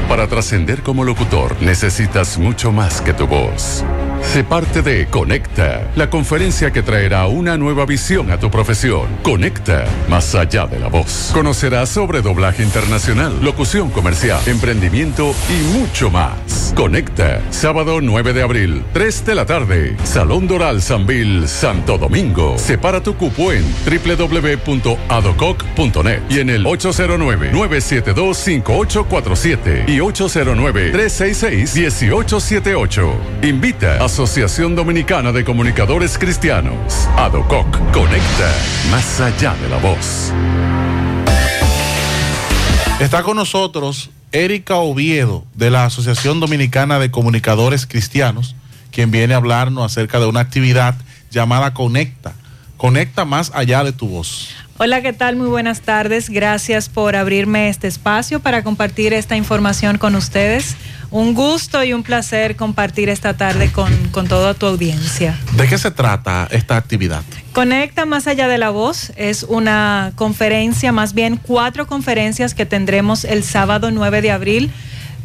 Para trascender como locutor necesitas mucho más que tu voz. Sé parte de Conecta, la conferencia que traerá una nueva visión a tu profesión. Conecta, más allá de la voz. Conocerás sobre doblaje internacional, locución comercial, emprendimiento y mucho más. Conecta, sábado 9 de abril, 3 de la tarde, Salón Doral Sanvil, Santo Domingo. Separa tu cupo en www.adococ.net y en el 809-972-5847 y 809-366-1878. Invita a Asociación Dominicana de Comunicadores Cristianos. ADOCOC. Conecta más allá de la voz. Está con nosotros Erika Oviedo de la Asociación Dominicana de Comunicadores Cristianos, quien viene a hablarnos acerca de una actividad llamada Conecta. Conecta más allá de tu voz. Hola, ¿qué tal? Muy buenas tardes. Gracias por abrirme este espacio para compartir esta información con ustedes. Un gusto y un placer compartir esta tarde con, con toda tu audiencia. ¿De qué se trata esta actividad? Conecta Más Allá de la Voz es una conferencia, más bien cuatro conferencias que tendremos el sábado 9 de abril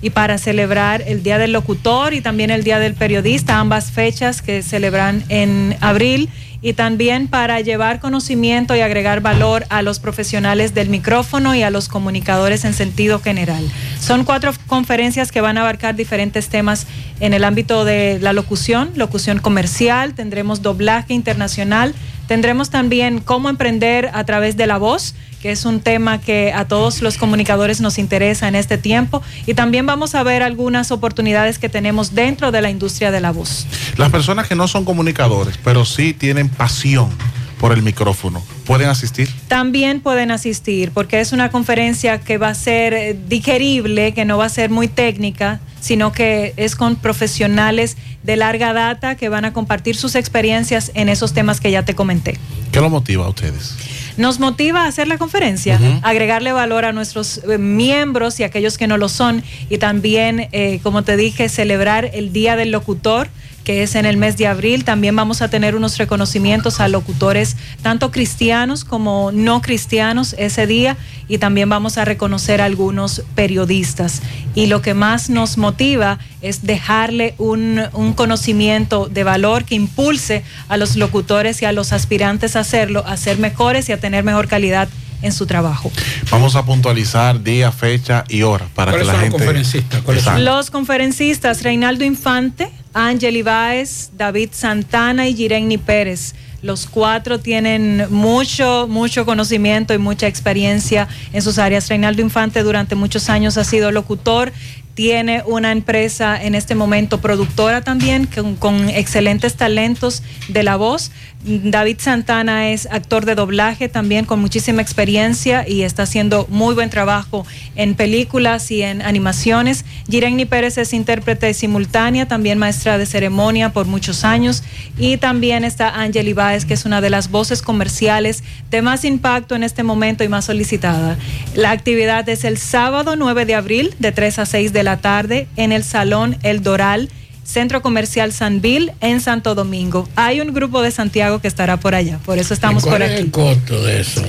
y para celebrar el Día del Locutor y también el Día del Periodista, ambas fechas que celebran en abril y también para llevar conocimiento y agregar valor a los profesionales del micrófono y a los comunicadores en sentido general. Son cuatro conferencias que van a abarcar diferentes temas en el ámbito de la locución, locución comercial, tendremos doblaje internacional, tendremos también cómo emprender a través de la voz que es un tema que a todos los comunicadores nos interesa en este tiempo. Y también vamos a ver algunas oportunidades que tenemos dentro de la industria de la voz. Las personas que no son comunicadores, pero sí tienen pasión por el micrófono, ¿pueden asistir? También pueden asistir, porque es una conferencia que va a ser eh, digerible, que no va a ser muy técnica, sino que es con profesionales de larga data que van a compartir sus experiencias en esos temas que ya te comenté. ¿Qué lo motiva a ustedes? Nos motiva a hacer la conferencia, agregarle valor a nuestros eh, miembros y a aquellos que no lo son, y también, eh, como te dije, celebrar el Día del Locutor que es en el mes de abril. También vamos a tener unos reconocimientos a locutores, tanto cristianos como no cristianos, ese día. Y también vamos a reconocer a algunos periodistas. Y lo que más nos motiva es dejarle un, un conocimiento de valor que impulse a los locutores y a los aspirantes a hacerlo, a ser mejores y a tener mejor calidad en su trabajo. Vamos a puntualizar día, fecha y hora para que ¿Cuáles la son los gente. conferencistas? ¿Cuáles son? Exacto. Los conferencistas Reinaldo Infante, Ángel Ibáez, David Santana y Gireni Pérez. Los cuatro tienen mucho, mucho conocimiento y mucha experiencia en sus áreas. Reinaldo Infante durante muchos años ha sido locutor, tiene una empresa en este momento productora también con, con excelentes talentos de la voz. David Santana es actor de doblaje también con muchísima experiencia y está haciendo muy buen trabajo en películas y en animaciones. Gireni Pérez es intérprete simultánea, también maestra de ceremonia por muchos años. Y también está Ángel Ibáez, que es una de las voces comerciales de más impacto en este momento y más solicitada. La actividad es el sábado 9 de abril de 3 a 6 de la tarde en el Salón El Doral. Centro Comercial Sanville en Santo Domingo. Hay un grupo de Santiago que estará por allá, por eso estamos ¿Cuál por es aquí. el costo de eso?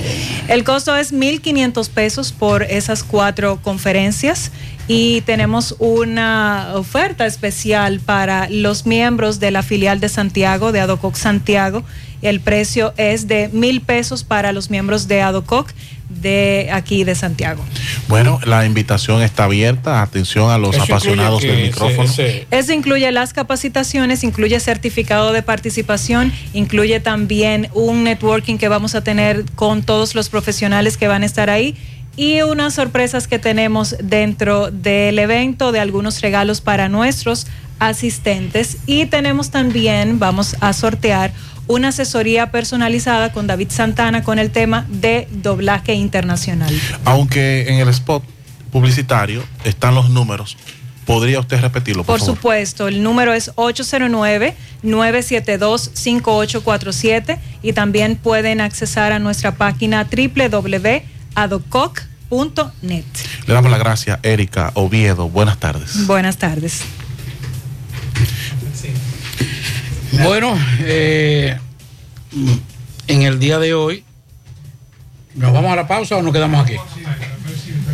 El costo es 1.500 pesos por esas cuatro conferencias y tenemos una oferta especial para los miembros de la filial de Santiago, de Adococ Santiago. El precio es de mil pesos para los miembros de Adococ de aquí de Santiago. Bueno, la invitación está abierta. Atención a los Eso apasionados del micrófono. Eso incluye las capacitaciones, incluye certificado de participación, incluye también un networking que vamos a tener con todos los profesionales que van a estar ahí y unas sorpresas que tenemos dentro del evento de algunos regalos para nuestros asistentes y tenemos también, vamos a sortear una asesoría personalizada con David Santana con el tema de doblaje internacional. Aunque en el spot publicitario están los números, ¿podría usted repetirlo, por, Por favor? supuesto, el número es 809-972-5847 y también pueden accesar a nuestra página www.adococ.net. Le damos la gracia, Erika Oviedo. Buenas tardes. Buenas tardes. Bueno, eh, en el día de hoy, ¿nos vamos a la pausa o nos quedamos aquí?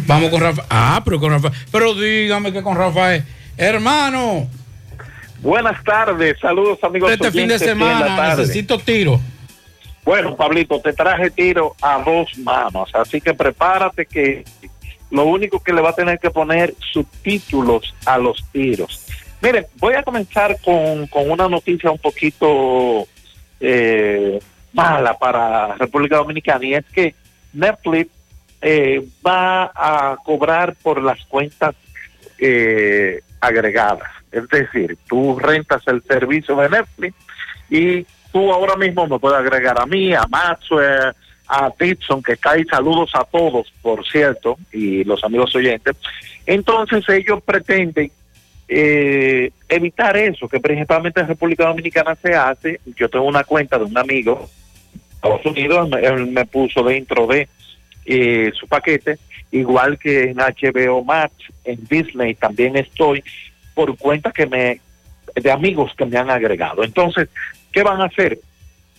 Vamos con Rafael. Ah, pero con Rafael. Pero dígame que con Rafael. Hermano, Buenas tardes, saludos amigos. este fin de semana necesito tiro. Bueno, Pablito, te traje tiro a dos manos, así que prepárate que lo único que le va a tener que poner subtítulos a los tiros. Miren, voy a comenzar con, con una noticia un poquito eh, mala para República Dominicana y es que Netflix eh, va a cobrar por las cuentas eh, agregadas. Es decir, tú rentas el servicio de Netflix y tú ahora mismo me puedes agregar a mí, a Maxwell, a Dixon, que cae saludos a todos, por cierto, y los amigos oyentes. Entonces ellos pretenden eh, evitar eso, que principalmente en República Dominicana se hace. Yo tengo una cuenta de un amigo Estados Unidos, él me puso dentro de eh, su paquete, igual que en HBO Max, en Disney también estoy, por cuenta que me de amigos que me han agregado. Entonces, ¿qué van a hacer?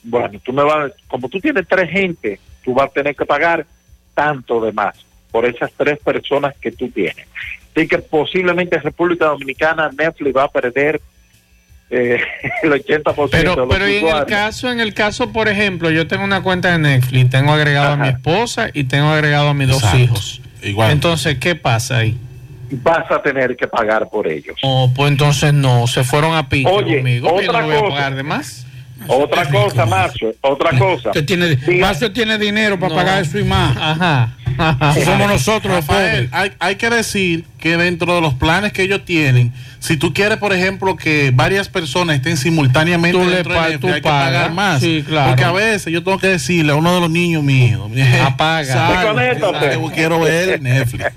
Bueno, tú me vas, como tú tienes tres gente, tú vas a tener que pagar tanto de más por esas tres personas que tú tienes. Así que posiblemente en República Dominicana Netflix va a perder eh, el 80% de Pero, los pero y en el caso, en el caso, por ejemplo, yo tengo una cuenta de Netflix, tengo agregado a mi esposa y tengo agregado a mis dos hijos. Igual. Entonces, ¿qué pasa ahí? Vas a tener que pagar por ellos. Oh, pues entonces no, se fueron a pique Oye, conmigo. yo otra no voy a cosa. pagar de más. Otra cosa, Macho, otra cosa. Usted tiene, Mazo tiene dinero para No. pagar eso y más. Ajá. Somos nosotros Rafael, hay, hay que decir que dentro de los planes que ellos tienen, si tú quieres, por ejemplo, que varias personas estén simultáneamente Tú le dentro de pa- Netflix, tú hay que pagas. pagar más. Sí, claro. Porque a veces yo tengo que decirle a uno de los niños míos, Apaga. sal, Desconéctate. sal, quiero ver Netflix.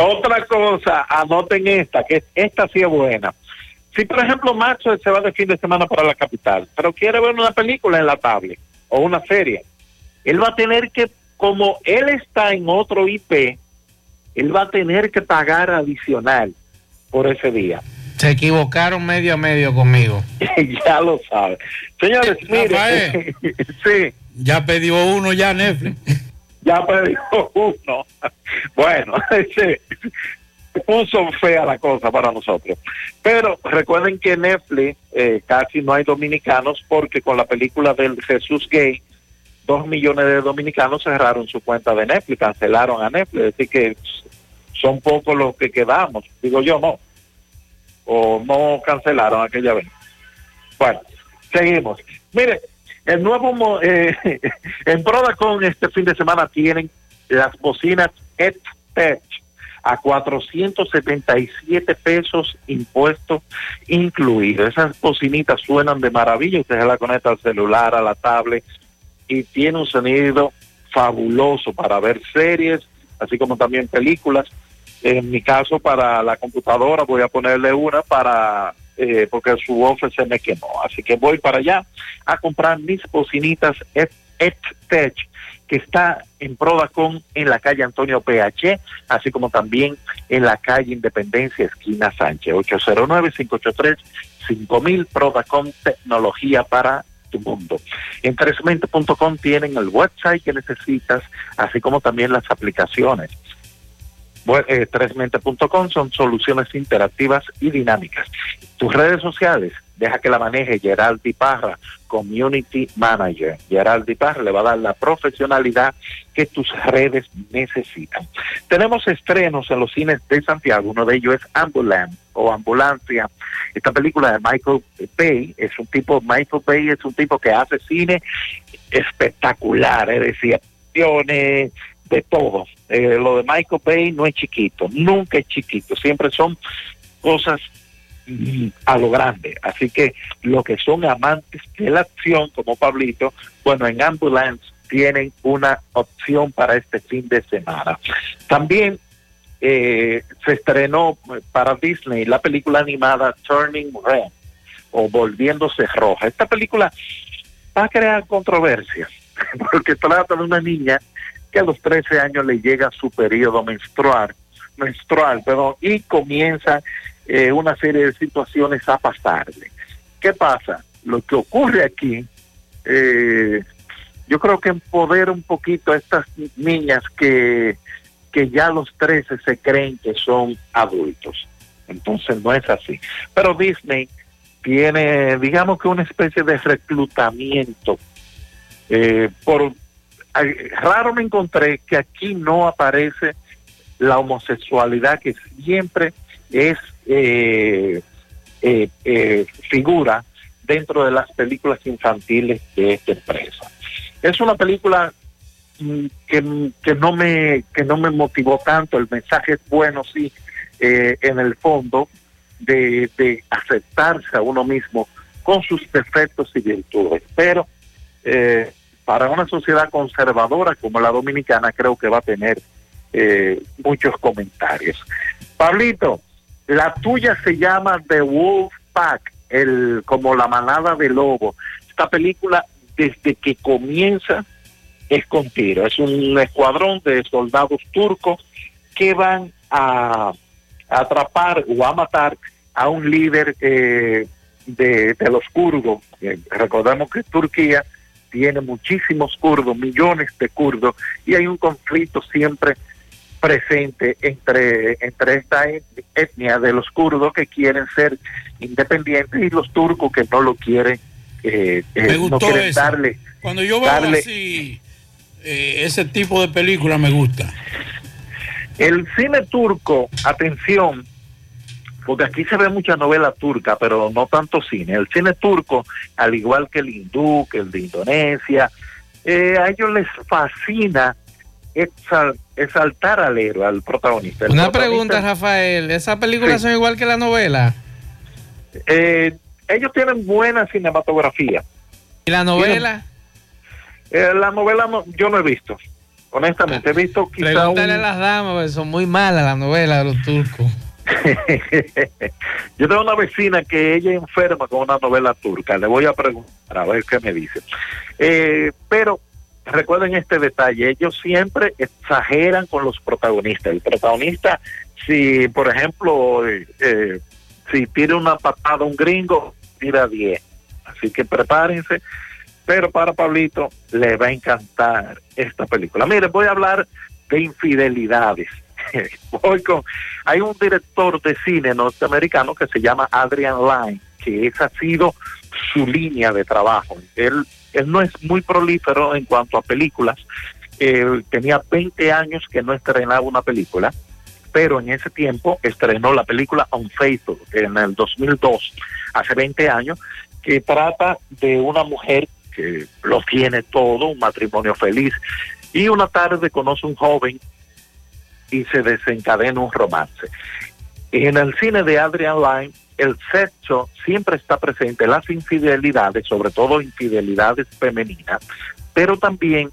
Otra cosa, anoten esta, que esta sí es buena. Si, por ejemplo, Macho se va de fin de semana para la capital, pero quiere ver una película en la tablet o una serie, él va a tener que, como él está en otro IP, él va a tener que pagar adicional por ese día. Se equivocaron medio a medio conmigo. ya lo sabe. Señores, mire, Rafael. sí. Ya pidió uno ya Netflix. Ya perdió uno. Bueno, ese puso fea la cosa para nosotros. Pero recuerden que en Netflix eh, casi no hay dominicanos porque con la película del Jesús Gay, dos millones de dominicanos cerraron su cuenta de Netflix, cancelaron a Netflix. Así que son pocos los que quedamos. Digo yo, no. O no cancelaron aquella vez. Bueno, seguimos. Mire, el nuevo eh, en Prodacon este fin de semana tienen las bocinas EdTech a 477 pesos impuestos incluidos. Esas bocinitas suenan de maravilla, usted se la conecta al celular, a la tablet y tiene un sonido fabuloso para ver series, así como también películas. En mi caso, para la computadora voy a ponerle una para eh, porque su office se me quemó. Así que voy para allá a comprar mis bocinitas EdTech, que está en Prodacon en la calle Antonio PH, así como también en la calle Independencia, esquina Sánchez, 809-583-5000, Prodacon Tecnología para tu mundo. En tresmente.com tienen el website que necesitas, así como también las aplicaciones. Bueno, eh, son soluciones interactivas y dinámicas. Tus redes sociales, deja que la maneje Geraldi Parra, Community Manager. Geraldi Parra le va a dar la profesionalidad que tus redes necesitan. Tenemos estrenos en los cines de Santiago, uno de ellos es Ambulance o Ambulancia. Esta película de Michael Bay es un tipo, Michael Bay es un tipo que hace cine espectacular, es decir, acciones, de todo. Eh, lo de Michael Bay no es chiquito, nunca es chiquito, siempre son cosas a lo grande. Así que lo que son amantes de la acción, como Pablito, bueno, en Ambulance tienen una opción para este fin de semana. También eh, se estrenó para Disney la película animada Turning Red o Volviéndose Roja. Esta película va a crear controversia porque trata de una niña que a los 13 años le llega su periodo menstrual, menstrual, perdón, y comienza eh, una serie de situaciones a pasarle. ¿Qué pasa? Lo que ocurre aquí, eh, yo creo que empodera un poquito a estas niñas que, que ya los 13 se creen que son adultos. Entonces no es así. Pero Disney tiene, digamos que una especie de reclutamiento eh, raro me encontré que aquí no aparece la homosexualidad que siempre es eh, eh, eh, figura dentro de las películas infantiles de esta empresa. Es una película mm, que, que no me que no me motivó tanto. El mensaje es bueno, sí, eh, en el fondo de, de aceptarse a uno mismo con sus defectos y virtudes, pero eh, para una sociedad conservadora como la dominicana creo que va a tener eh, muchos comentarios. Pablito, la tuya se llama The Wolf Pack, el, como la manada de lobo. Esta película, desde que comienza, es con tiro. Es un escuadrón de soldados turcos que van a, a atrapar o a matar a un líder eh, de, de los kurdos. Eh, recordemos que Turquía tiene muchísimos kurdos, millones de kurdos, y hay un conflicto siempre presente entre, entre esta et- etnia de los kurdos que quieren ser independientes y los turcos que no lo quieren, eh, eh, no quieren darle. Cuando yo veo darle- así, eh, ese tipo de película me gusta. El cine turco, atención, porque aquí se ve mucha novela turca, pero no tanto cine. El cine turco, al igual que el hindú, que el de Indonesia, eh, a ellos les fascina exal- exaltar al héroe, al protagonista. El Una protagonista- pregunta, Rafael. ¿Esas películas Sí. son igual que la novela? Eh, ellos tienen buena cinematografía. ¿Y la novela? Eh, la novela no- yo no he visto. Honestamente, he visto quizá Pregúntale a un- las damas, porque son muy malas las novelas de los turcos. Yo tengo una vecina que ella enferma con una novela turca. Le voy a preguntar a ver qué me dice. Eh, pero recuerden este detalle, ellos siempre exageran con los protagonistas. El protagonista, si por ejemplo eh, si tira una patada un gringo, tira 10. Así que prepárense. Pero para Pablito le va a encantar esta película. Mire, voy a hablar de infidelidades. Voy con, hay un director de cine norteamericano que se llama Adrian Lyne, que esa ha sido su línea de trabajo. Él, él no es muy prolífero en cuanto a películas. Él tenía 20 años que no estrenaba una película, pero en ese tiempo estrenó la película Unfaithful en el 2002, hace 20 años, que trata de una mujer que lo tiene todo, un matrimonio feliz, y una tarde conoce un joven y se desencadena un romance. En el cine de Adrian Lyne, el sexo siempre está presente, las infidelidades, sobre todo infidelidades femeninas, pero también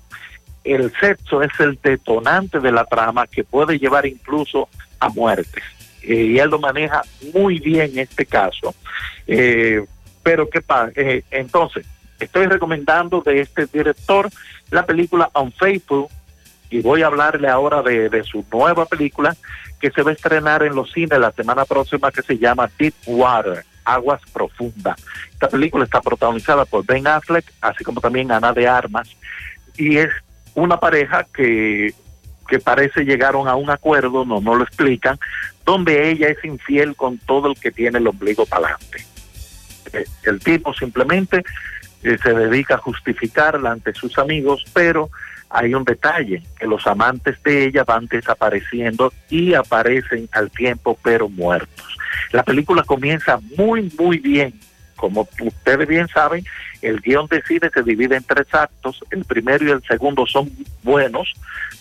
el sexo es el detonante de la trama que puede llevar incluso a muertes. Eh, y él lo maneja muy bien en este caso. Eh, pero ¿qué pasa? Eh, entonces, estoy recomendando de este director la película Unfaithful y voy a hablarle ahora de, su nueva película que se va a estrenar en los cines la semana próxima que se llama Deep Water, Aguas Profundas. Esta película está protagonizada por Ben Affleck, así como también Ana de Armas, y es una pareja que, que parece llegaron a un acuerdo, no, no lo explican, donde ella es infiel con todo el que tiene el ombligo para adelante. El tipo simplemente eh, se dedica a justificarla ante sus amigos, pero hay un detalle, que los amantes de ella van desapareciendo y aparecen al tiempo, pero muertos. La película comienza muy, muy bien. Como ustedes bien saben, el guion de cine se divide en tres actos. El primero y el segundo son buenos,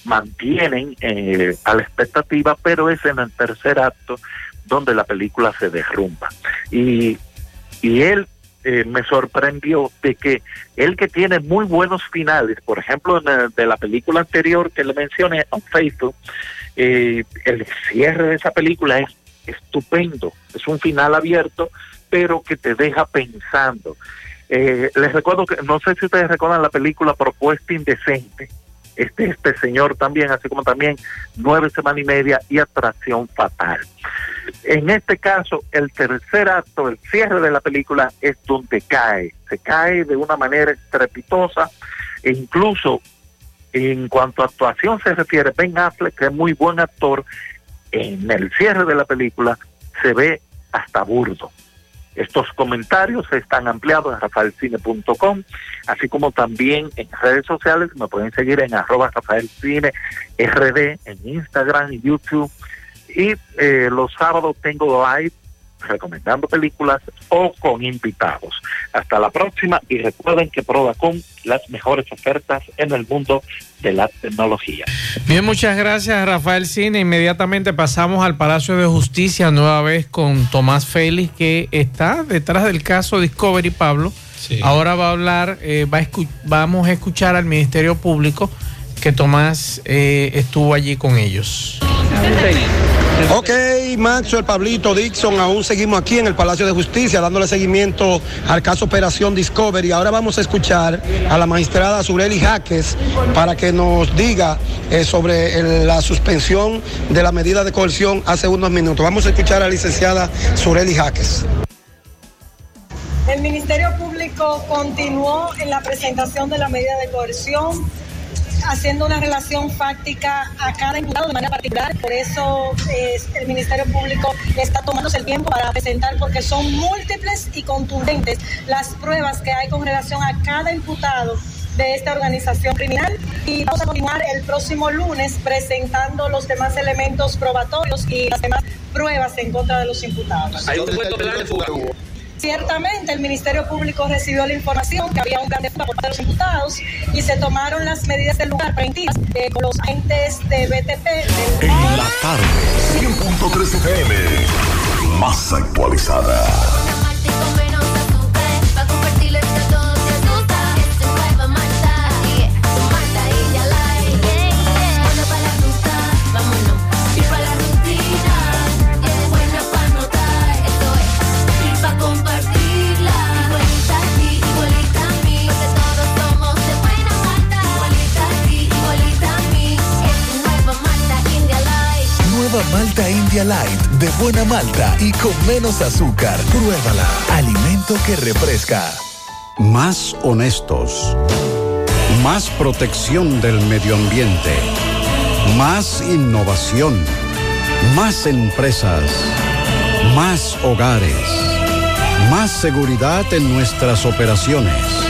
mantienen eh, a la expectativa, pero es en el tercer acto donde la película se derrumba. Y, y él eh, me sorprendió de que él que tiene muy buenos finales, por ejemplo, de la película anterior que le mencioné, Unfaithful, eh, el cierre de esa película es estupendo, es un final abierto, pero que te deja pensando. Eh, les recuerdo que, no sé si ustedes recuerdan la película Propuesta Indecente, este, este señor también, así como también Nueve Semanas y Media y Atracción Fatal. En este caso, el tercer acto, el cierre de la película, es donde cae. Se cae de una manera estrepitosa e incluso en cuanto a actuación se refiere, Ben Affleck, que es muy buen actor, en el cierre de la película se ve hasta burdo. Estos comentarios están ampliados en rafaelcine.com, así como también en redes sociales. Me pueden seguir en arroba rafaelcine rd, en Instagram y YouTube. Y eh, los sábados tengo live recomendando películas o con invitados. Hasta la próxima y recuerden que Prodacom las mejores ofertas en el mundo de la tecnología. Bien, muchas gracias Rafael Cine. Inmediatamente pasamos al Palacio de Justicia nueva vez con Tomás Félix que está detrás del caso Discovery Pablo. Ahora va a hablar, eh, va a escu- vamos a escuchar al Ministerio Público que Tomás eh, estuvo allí con ellos. Ok, Maxo, el Pablito, Dixon, aún seguimos aquí en el Palacio de Justicia dándole seguimiento al caso Operación Discovery. Ahora vamos a escuchar a la magistrada Sureli Jaques para que nos diga eh, sobre el- la suspensión de la medida de coerción hace unos minutos. Vamos a escuchar a la licenciada Sureli Jaques. El Ministerio Público continuó en la presentación de la medida de coerción, haciendo una relación fáctica a cada imputado de manera particular. Por eso eh, el Ministerio Público está tomándose el tiempo para presentar, porque son múltiples y contundentes las pruebas que hay con relación a cada imputado de esta organización criminal y vamos a continuar el próximo lunes presentando los demás elementos probatorios y las demás pruebas en contra de los imputados. Hay un supuesto plan de fuga. Ciertamente el Ministerio Público recibió la información que había un plan de fuga por parte de los imputados y se tomaron las medidas del lugar preventivas eh, con los agentes de BTP. del- En la tarde, 100.3 FM, más actualizada. Malta India Light de buena malta y con menos azúcar. Pruébala. Alimento que refresca. Más honestos. Más protección del medio ambiente. Más innovación. Más empresas. Más hogares. Más seguridad en nuestras operaciones.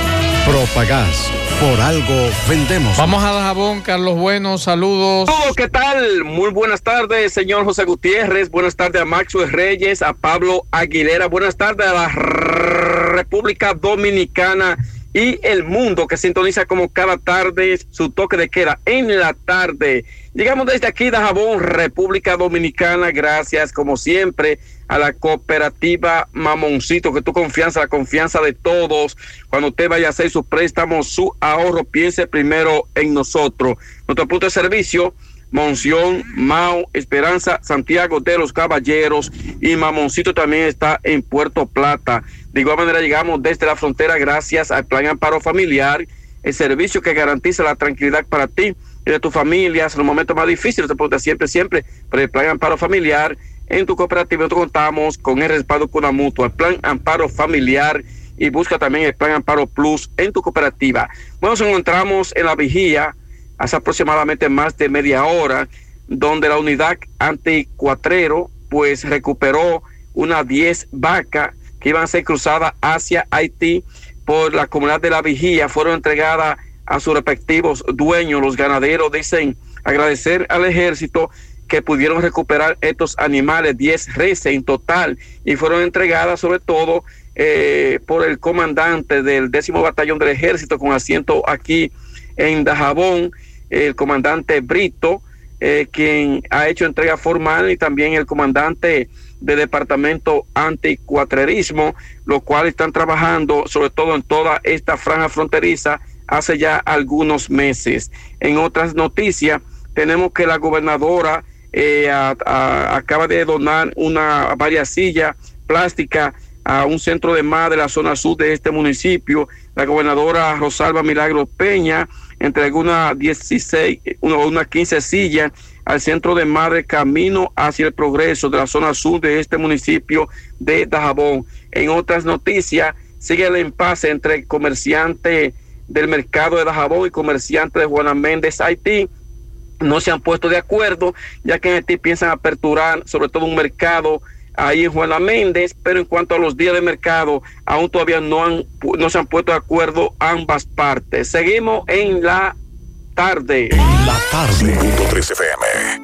Propagás. Por algo vendemos. Vamos a Dajabón, Carlos Bueno, saludos. Saludos, ¿qué tal? Muy buenas tardes, señor José Gutiérrez. Buenas tardes a Maxwell Reyes, a Pablo Aguilera. Buenas tardes a la República Dominicana y el mundo que sintoniza como cada tarde su toque de queda en la tarde. Llegamos desde aquí, Dajabón, República Dominicana. Gracias, como siempre, a la cooperativa Mamoncito, que tu confianza, la confianza de todos. Cuando usted vaya a hacer su préstamo, su ahorro, piense primero en nosotros. Nuestro punto de servicio, Monción, Mao, Esperanza, Santiago de los Caballeros y Mamoncito también está en Puerto Plata. De igual manera llegamos desde la frontera gracias al Plan Amparo Familiar, el servicio que garantiza la tranquilidad para ti y de tu familia en los momentos más difíciles. Te pregunta siempre, siempre, por el Plan Amparo Familiar. En tu cooperativa nosotros contamos con el respaldo con una mutua, el Plan Amparo Familiar y busca también el Plan Amparo Plus en tu cooperativa. Bueno, nos encontramos en la vigía hace aproximadamente más de media hora, donde la unidad anticuatrero pues recuperó unas 10 vacas que iban a ser cruzadas hacia Haití por la comunidad de la vigía, fueron entregadas a sus respectivos dueños. Los ganaderos dicen agradecer al ejército que pudieron recuperar estos animales, 10 reses en total, y fueron entregadas sobre todo eh, por el comandante del décimo batallón del ejército con asiento aquí en Dajabón, el comandante Brito, eh, quien ha hecho entrega formal, y también el comandante del departamento anticuatrerismo, los cuales están trabajando sobre todo en toda esta franja fronteriza hace ya algunos meses. En otras noticias, tenemos que la gobernadora eh, acaba de donar una varias sillas plásticas a un centro de más de la zona sur de este municipio. La gobernadora Rosalba Milagro Peña entregó unas 16, una- unas 15 sillas al centro de madre camino hacia el progreso de la zona sur de este municipio de Dajabón. En otras noticias, sigue el impasse entre comerciante del mercado de Dajabón y comerciante de Juana Méndez Haití no se han puesto de acuerdo, ya que en Haití piensan aperturar sobre todo un mercado ahí en Juana Méndez, pero en cuanto a los días de mercado, aún todavía no, han, no se han puesto de acuerdo ambas partes. Seguimos en la tarde. La tarde. 5.3 FM.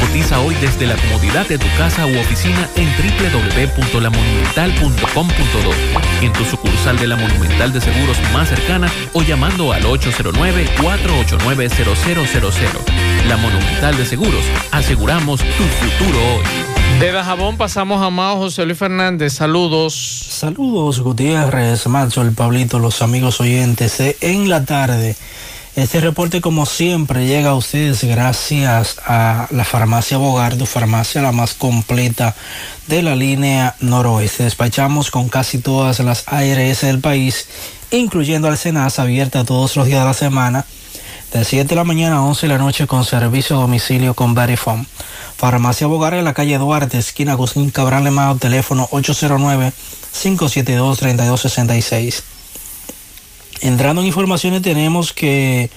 Cotiza hoy desde la comodidad de tu casa u oficina en www.lamonumental.com.do, en tu sucursal de la Monumental de Seguros más cercana o llamando al 809-489-0000. La Monumental de Seguros, aseguramos tu futuro hoy. De Dajabón pasamos a Mao José Luis Fernández. Saludos. Saludos, Gutiérrez, Macho, el Pablito, los amigos oyentes. eh, En la tarde, este reporte, como siempre, llega a ustedes gracias a la farmacia Bogardo, farmacia la más completa de la línea noroeste. Despachamos con casi todas las ARS del país, incluyendo al Senasa, abierta todos los días de la semana, de 7 de la mañana a 11 de la noche con servicio a domicilio con Verifone. Farmacia Bogar en la calle Duarte, esquina Agustín Cabral Lemao, teléfono 572-3266. Entrando en informaciones tenemos que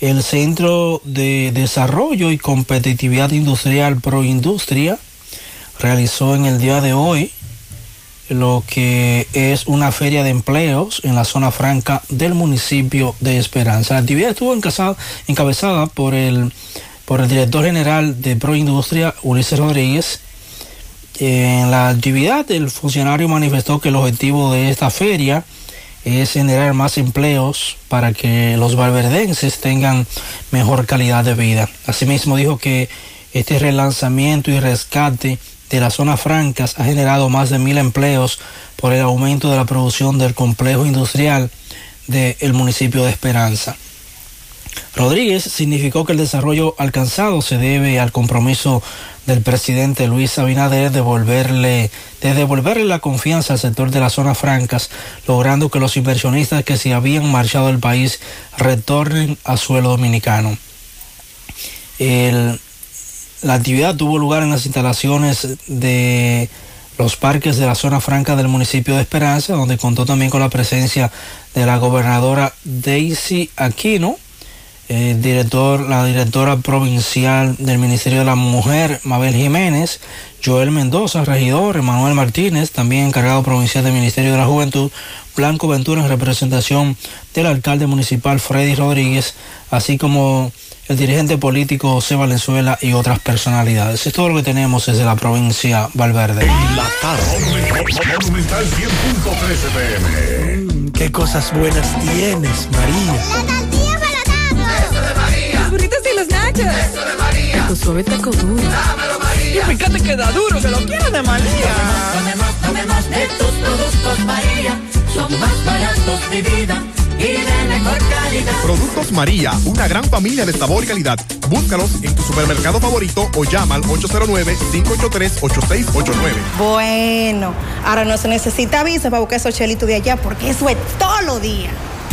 el Centro de Desarrollo y Competitividad Industrial Proindustria realizó en el día de hoy lo que es una feria de empleos en la zona franca del municipio de Esperanza. La actividad estuvo encabezada, por, el, por el director general de Proindustria, Ulises Rodríguez. En la actividad, el funcionario manifestó que el objetivo de esta feria es generar más empleos para que los valverdenses tengan mejor calidad de vida. Asimismo dijo que este relanzamiento y rescate de las zonas francas ha generado más de mil empleos por el aumento de la producción del complejo industrial del municipio de Esperanza. Rodríguez significó que el desarrollo alcanzado se debe al compromiso del presidente Luis Abinader de devolverle, de devolverle la confianza al sector de las zonas francas, logrando que los inversionistas que se habían marchado del país retornen a suelo dominicano. La actividad tuvo lugar en las instalaciones de los parques de la zona franca del municipio de Esperanza, donde contó también con la presencia de la gobernadora Daisy Aquino, eh, director, la directora provincial del Ministerio de la Mujer, Mabel Jiménez, Joel Mendoza, regidor, Emanuel Martínez, también encargado provincial del Ministerio de la Juventud, Blanco Ventura en representación del alcalde municipal Freddy Rodríguez, así como el dirigente político José Valenzuela y otras personalidades. Es todo lo que tenemos desde la provincia Valverde. La tarde. Monumental 100.13 pm. qué cosas buenas tienes, María. Nachos. Eso de María. Tu suave taco duro. Dámelo, María. Y fíjate que da duro, que lo quiero de María. Tomemos, tomemos de tus productos, María. Son más baratos de vida y de mejor calidad. Productos María, una gran familia de sabor y calidad. Búscalos en tu supermercado favorito o llama al 809-583-8689. Bueno, ahora no se necesita visa para buscar esos chelitos de allá porque eso es todo lo día.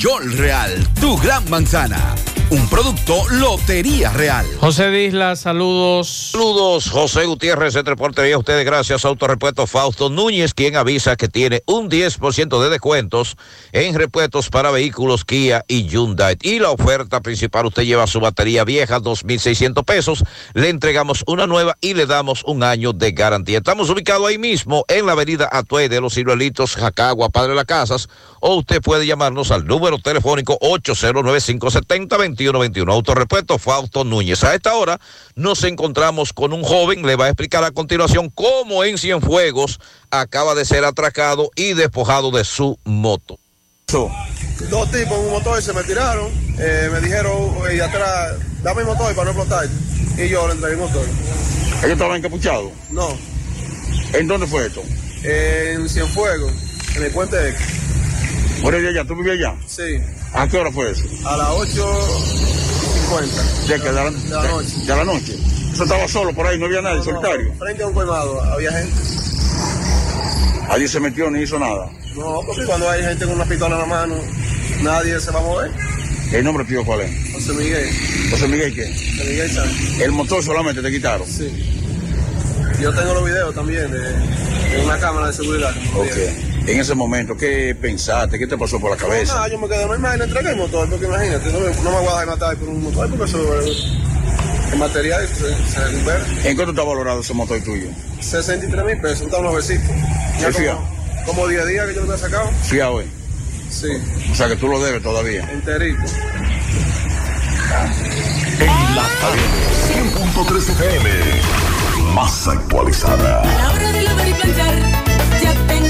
York Real, tu gran manzana. Un producto Lotería Real. José Disla, saludos. Saludos, José Gutiérrez, entre portería ustedes gracias a Autorepuesto Fausto Núñez, quien avisa que tiene un 10% de descuentos en repuestos para vehículos Kia y Hyundai. Y la oferta principal, usted lleva su batería vieja, 2.600 pesos, le entregamos una nueva y le damos un año de garantía. Estamos ubicados ahí mismo, en la avenida Atuey de los Ciruelitos, Jacagua, Padre de las Casas, o usted puede llamarnos al número telefónico 809-570-2121. Autorepuesto Fausto Núñez. A esta hora nos encontramos con un joven, le va a explicar a continuación cómo en Cienfuegos acaba de ser atracado y despojado de su moto. Dos tipos en un motor se me tiraron, eh, me dijeron "Oye, de atrás, dame el motor para no explotar. Y yo le entregué el motor. ¿Ellos estaban encapuchados? No, ¿En dónde fue esto? en Cienfuegos, en el puente X. ¿Por allá? ¿Tú vivías allá? Sí, ¿A qué hora fue eso? a las 8.50 ¿De, qué? de, la, de la noche. de la noche. Eso estaba solo por ahí, no había nadie, No, no, solitario. frente a un colmado había gente. Allí se metió ni hizo nada. No, porque cuando hay gente con una pistola en la mano, nadie se va a mover. ¿El nombre tío cuál es? José Miguel, José Miguel, ¿qué? José Miguel Sánchez. El motor solamente te quitaron. Sí. Yo tengo los videos también de, de una cámara de seguridad. Ok. En ese momento, ¿qué pensaste? ¿Qué te pasó por la No, cabeza? nada, yo me quedé normal le entregué el motor, porque imagínate, no me, no me voy a dejar matar por un motor, porque eso el material se, se recupera. ¿En cuánto está valorado ese motor tuyo? 63 mil pesos, está unos besitos. Ya ¿Qué fía? como, como 10 días que yo lo he sacado. Fiado, eh. Sí, O sea que tú lo debes todavía. enterito. En la tarde, 100.3 FM. Más actualizada. A la hora de lavar y planchar, ya tengo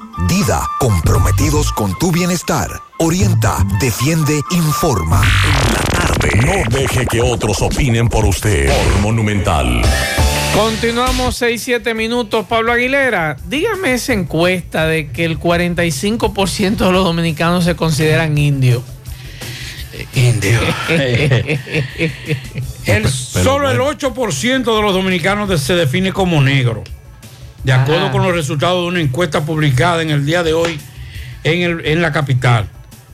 Dida, comprometidos con tu bienestar. Orienta, defiende, informa. No deje que otros opinen por usted. Por Monumental. Continuamos 6-7 minutos. Pablo Aguilera, dígame esa encuesta de que el 45% de los dominicanos se consideran indios. Indio. El- solo el 8% de los dominicanos se define como negro. De acuerdo con los resultados de una encuesta publicada en el día de hoy en, el- en la capital,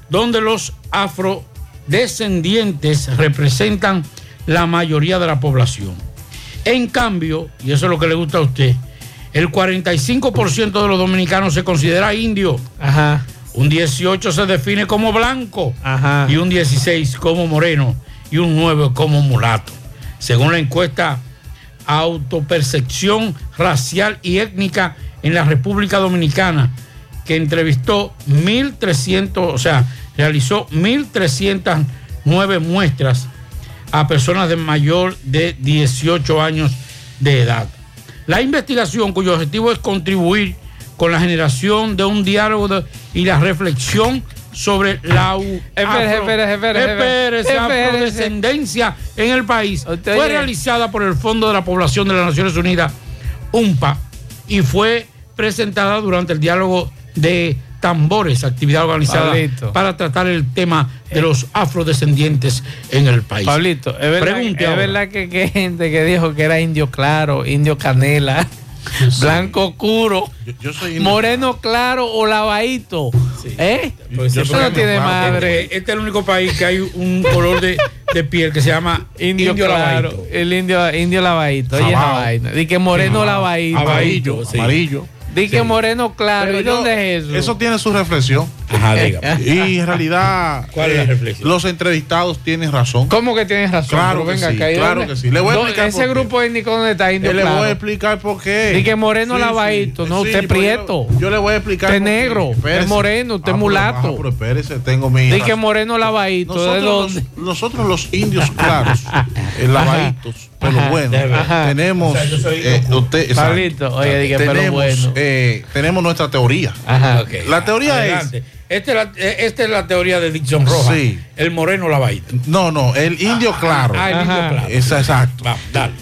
donde los afrodescendientes representan la mayoría de la población. En cambio, y eso es lo que le gusta a usted, el 45% de los dominicanos se considera indio. Un 18 se define como blanco. Y un 16 como moreno. Y un 9 como mulato. Según la encuesta Autopercepción Racial y Étnica en la República Dominicana, que entrevistó 1.300, o sea, realizó 1.309 muestras a personas de mayor de 18 años de edad. La investigación, cuyo objetivo es contribuir con la generación de un diálogo y la reflexión sobre la afrodescendencia en el país. Fue realizada por el Fondo de la Población de las Naciones Unidas, UNPA, y fue presentada durante el diálogo de tambores, actividad organizada Pablito. para tratar el tema de los afrodescendientes en el país. Pablito, es verdad, es verdad que, que gente que dijo que era indio claro, indio canela, blanco oscuro, moreno claro o lavadito. ¿Eh? Pues Eso no tiene madre. Este, este es el único país que hay un color de, de piel que se llama Indio, indio, claro, lavadito. el indio, indio lavadito. Oye, esa vaina. Di que moreno lavadito. Amarillo, sí. Amarillo. Di que Sí. moreno claro. Pero ¿Y yo- dónde es eso? Eso tiene su reflexión. Ajá, dígame. Y en realidad, ¿Cuál es la eh, reflexión? los entrevistados tienen razón. ¿Cómo que tienes razón? Claro Pero que venga sí, acá, ¿y claro que sí. Le voy a explicar Ese por grupo étnico donde está indio Eh, le claro. voy a explicar por qué. Di que moreno Sí, lavadito, sí. no, Sí, usted es yo- prieto. Yo, le voy a explicar. Usted negro, usted es moreno, usted es Ah, mulato. pero espérese, tengo mi. Di que moreno lavadito. Nosotros los indios claros, eh, lavaditos, pelo Ajá. bueno, Ajá. tenemos. O sea, eh, usted, exacto. Pablito, oye, di que pelo tenemos, bueno. eh, tenemos nuestra teoría. Ajá. La teoría adelante. Esta es la, eh, esta es la teoría de Dixon Rojas. Sí. El moreno lavadito. es. No, no, el indio claro. Ah, el indio claro. Es exacto. Vamos, dale.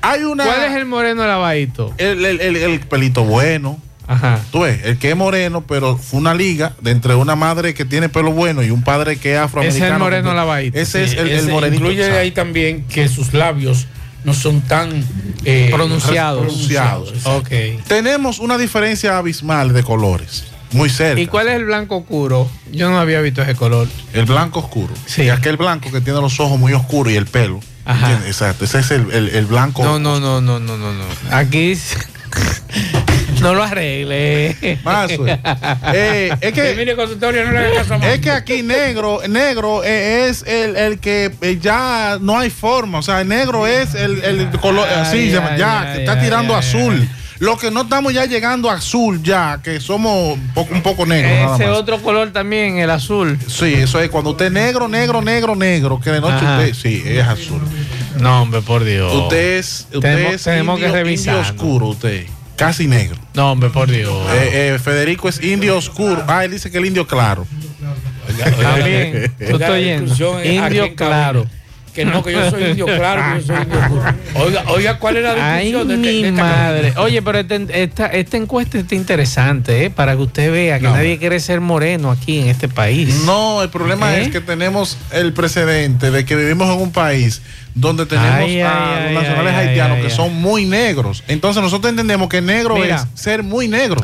Hay una. ¿Cuál es el moreno lavadito? el, el- el- el pelito bueno. Ajá. Tú ves, el que es moreno, pero fue una liga de entre una madre que tiene pelo bueno y un padre que es afroamericano. Ese es el moreno lavadito. Ese es Sí, el, el ese morenito. Incluye ahí también que sus labios no son tan eh, Pronunciados. pronunciados. Ok. Tenemos una diferencia abismal de colores, muy cerca. ¿Y cuál es el blanco oscuro? Yo no había visto ese color. El blanco oscuro. Sí. Y aquel blanco que tiene los ojos muy oscuros y el pelo. Ajá. ¿Entiendes? Exacto. Ese es el, el- el blanco. No, no, no, no, no, no, no. Aquí no lo arregle. Mazo. Eh, es que no le caso Es que aquí negro, negro eh, es el, el que eh, ya no hay forma. O sea, el negro es el, el color así, ya, ya, que está tirando azul. Lo que no estamos ya llegando a azul, ya, que somos un poco, un poco negros. nada Ese más. otro color también, el azul. Sí, eso es cuando usted es negro, negro, negro, negro, que de noche Ajá. usted, sí, es azul. No, hombre, por Dios. Usted es, usted Tenemos- es tenemos que revisar, oscuro, usted. Casi negro. No, hombre, por Dios. Eh, eh, Federico es indio oscuro. Ah, él dice que el indio claro. También, la estoy yendo. Indio claro. Que no, que yo soy indio claro, que yo soy indio oscuro. Oiga, oiga, ¿cuál es la Ay, discusión de, este- mi de esta madre. Oye, pero este- esta, esta encuesta está interesante, ¿eh? Para que usted vea que No. nadie quiere ser moreno aquí en este país. No, el problema ¿Eh? es que tenemos el precedente de que vivimos en un país donde tenemos Ay, a ay, los ay, nacionales ay, haitianos ay, que ay. son muy negros. Entonces nosotros entendemos que negro Mira. es ser muy negro.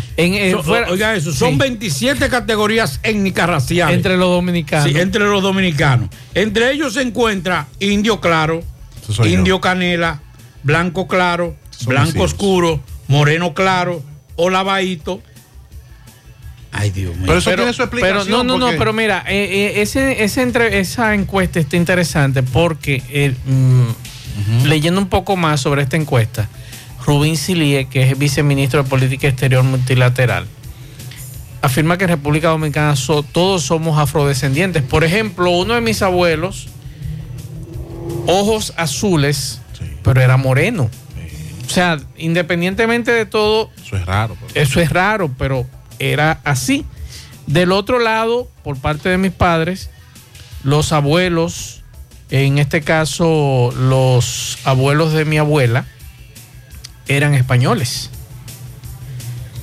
So- oiga eso, son 27 categorías étnicas raciales. Entre los dominicanos. Sí, entre los dominicanos. Entre ellos se encuentra indio claro, yo. indio canela, blanco claro, Son blanco oscuro, moreno claro, o lavadito. Ay, Dios mío. Pero eso tiene su explicación. Pero no, no, no, pero mira, eh, eh, ese, ese entre- esa encuesta está interesante porque eh, mm, leyendo un poco más sobre esta encuesta, Rubín Silie, que es viceministro de Política Exterior Multilateral, afirma que en República Dominicana so- todos somos afrodescendientes. Por ejemplo, uno de mis abuelos, ojos azules, pero era moreno. O sea, independientemente de todo, Eso es raro. pero- eso es raro, pero era así. Del otro lado, por parte de mis padres, los abuelos, en este caso los abuelos de mi abuela, eran españoles.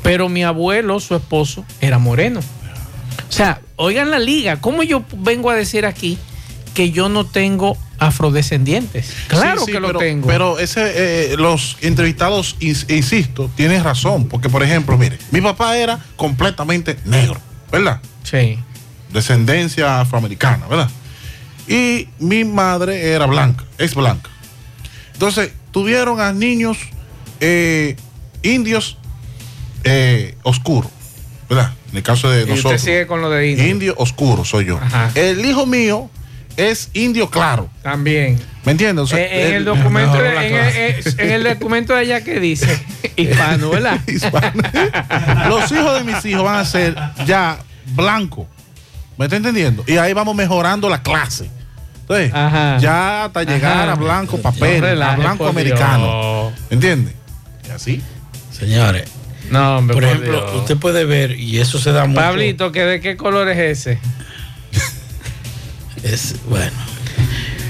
Pero mi abuelo, su esposo, era moreno. O sea, oigan la liga, ¿cómo yo vengo a decir aquí que yo no tengo afrodescendientes? Claro Sí, sí, que lo pero, tengo. Pero ese, eh, los entrevistados, ins- insisto, tienen razón. Porque, por ejemplo, mire, mi papá era completamente negro, ¿verdad? Sí. Descendencia afroamericana, ¿verdad? Y mi madre era blanca, es blanca. Entonces, tuvieron a niños eh, indios eh, oscuros, ¿verdad? En el caso de Y usted nosotros. sigue con lo de indio. Indio oscuro soy yo. Ajá. El hijo mío es indio claro. También. ¿Me entiendes? O sea, Eh, en, el documento en, el, eh, en el documento de allá que dice hispano, ¿verdad? Los hijos de mis hijos van a ser ya blancos. ¿Me está entendiendo? Y ahí vamos mejorando la clase. Entonces, ya hasta llegar Ajá. a blanco papel, No a blanco americano. ¿Entiendes? Y así. Señores. No, hombre, por por ejemplo, Dios. usted puede ver, y eso se da mucho. Pablito, ¿que ¿de qué color es ese? Es, bueno.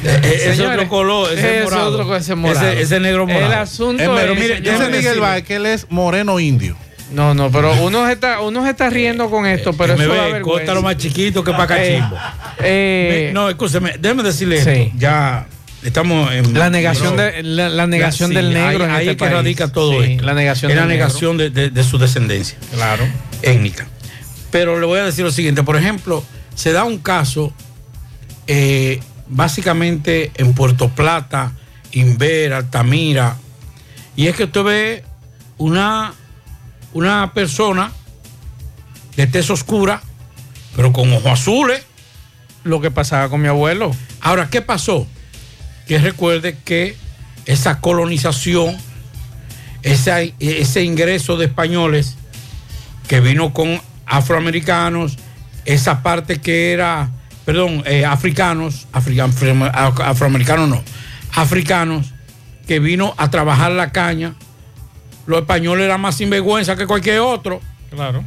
Eh, eh, ese Señores, otro color, ese ese morado. otro, ese morado. Ese, ese negro El morado. asunto Eh, pero es, mire, señores, dice Miguel que él es moreno indio. No, no, pero uno se está, uno se está riendo con esto, pero me eso da ve, vergüenza. cótalo más chiquito que para cachimbo. Eh, no, escúcheme, déjeme decirle Sí. esto. Ya estamos en. La negación no. de- la- la negación sí, del negro Ahí, en ahí este es que país. radica todo Sí, esto. la negación Es la del negro. negación de, de- de su descendencia. Claro. Étnica. Pero le voy a decir lo siguiente. Por ejemplo, se da un caso eh, básicamente en Puerto Plata, Inver, Altamira. Y es que usted ve una, una persona de tez oscura, pero con ojos azules. Lo que pasaba con mi abuelo. Ahora, ¿qué pasó? Que recuerde que esa colonización, esa- ese ingreso de españoles que vino con afroamericanos, esa parte que era, perdón, eh, africanos, africa- afro- afroamericanos no, africanos, que vino a trabajar la caña, los españoles eran más sinvergüenza que cualquier otro. Claro.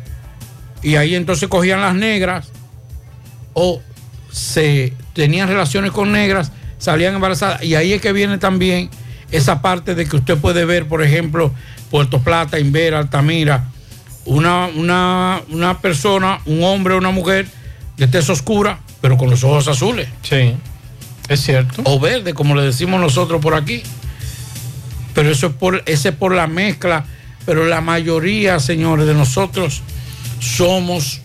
Y ahí entonces cogían las negras o se tenían relaciones con negras, salían embarazadas. Y ahí es que viene también esa parte de que usted puede ver, por ejemplo, Puerto Plata, Inver, Altamira, una, una, una persona, un hombre o una mujer de tez oscura, pero con los ojos azules. Sí, es cierto. O verde, como le decimos nosotros por aquí. Pero eso es por, ese es por la mezcla. Pero la mayoría, señores, de nosotros somos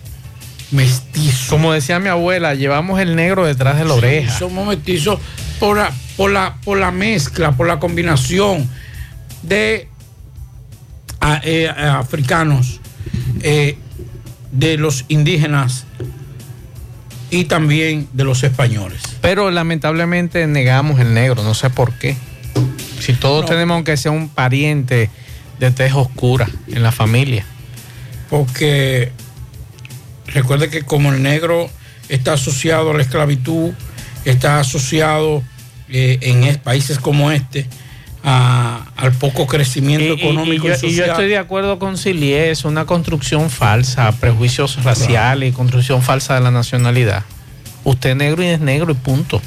mestizos. Como decía mi abuela, llevamos el negro detrás de la oreja. Somos mestizos por la, por la, por la mezcla, por la combinación de a- eh, africanos, eh, de los indígenas y también de los españoles. Pero lamentablemente negamos el negro, no sé por qué. Si todos tenemos aunque sea un pariente de tez oscura en la familia. Porque recuerde que como el negro está asociado a la esclavitud, está asociado eh, en es- países como este a- al poco crecimiento Y, económico y, y yo, y yo social. estoy de acuerdo con Silie, es una construcción falsa, prejuicios raciales y construcción falsa de la nacionalidad. Usted es negro y es negro y punto.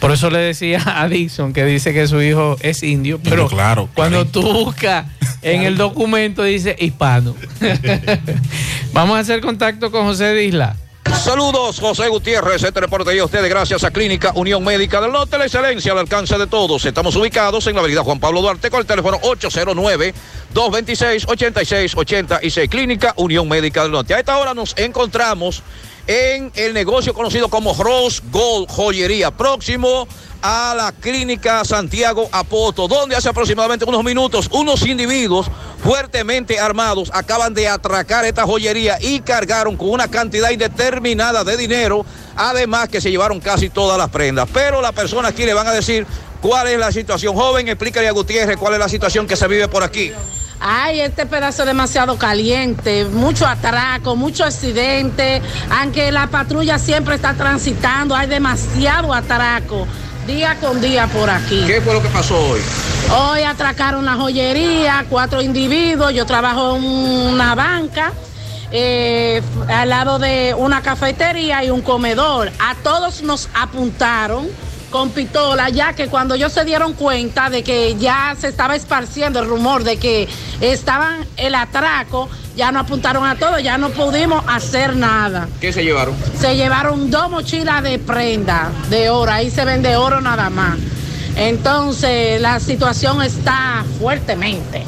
Por eso le decía a Dixon que dice que su hijo es indio, pero claro, cuando tú buscas en el documento dice hispano. Vamos a hacer contacto con José de Isla. Saludos, José Gutiérrez. Este reporte llega a ustedes gracias a Clínica Unión Médica del Norte. La excelencia al alcance de todos. Estamos ubicados en la avenida Juan Pablo Duarte con el teléfono 809-226-8686. Clínica Unión Médica del Norte. A esta hora nos encontramos en el negocio conocido como Rose Gold Joyería, próximo a la clínica Santiago Apoto, donde hace aproximadamente unos minutos unos individuos fuertemente armados acaban de atracar esta joyería y cargaron con una cantidad indeterminada de dinero, además que se llevaron casi todas las prendas. Pero las personas aquí le van a decir cuál es la situación. Joven, explícale a Gutiérrez cuál es la situación que se vive por aquí. Ay, este pedazo es demasiado caliente, mucho atraco, mucho accidente, aunque la patrulla siempre está transitando, hay demasiado atraco, día con día por aquí. ¿Qué fue lo que pasó hoy? Hoy atracaron la joyería, cuatro individuos, yo trabajo en una banca. eh, al lado de una cafetería y un comedor. A todos nos apuntaron con pistola, ya que cuando ellos se dieron cuenta de que ya se estaba esparciendo el rumor de que estaban el atraco, ya no apuntaron a todos, ya no pudimos hacer nada. ¿Qué se llevaron? Se llevaron dos mochilas de prenda de oro, ahí se vende oro nada más. Entonces la situación está fuertemente.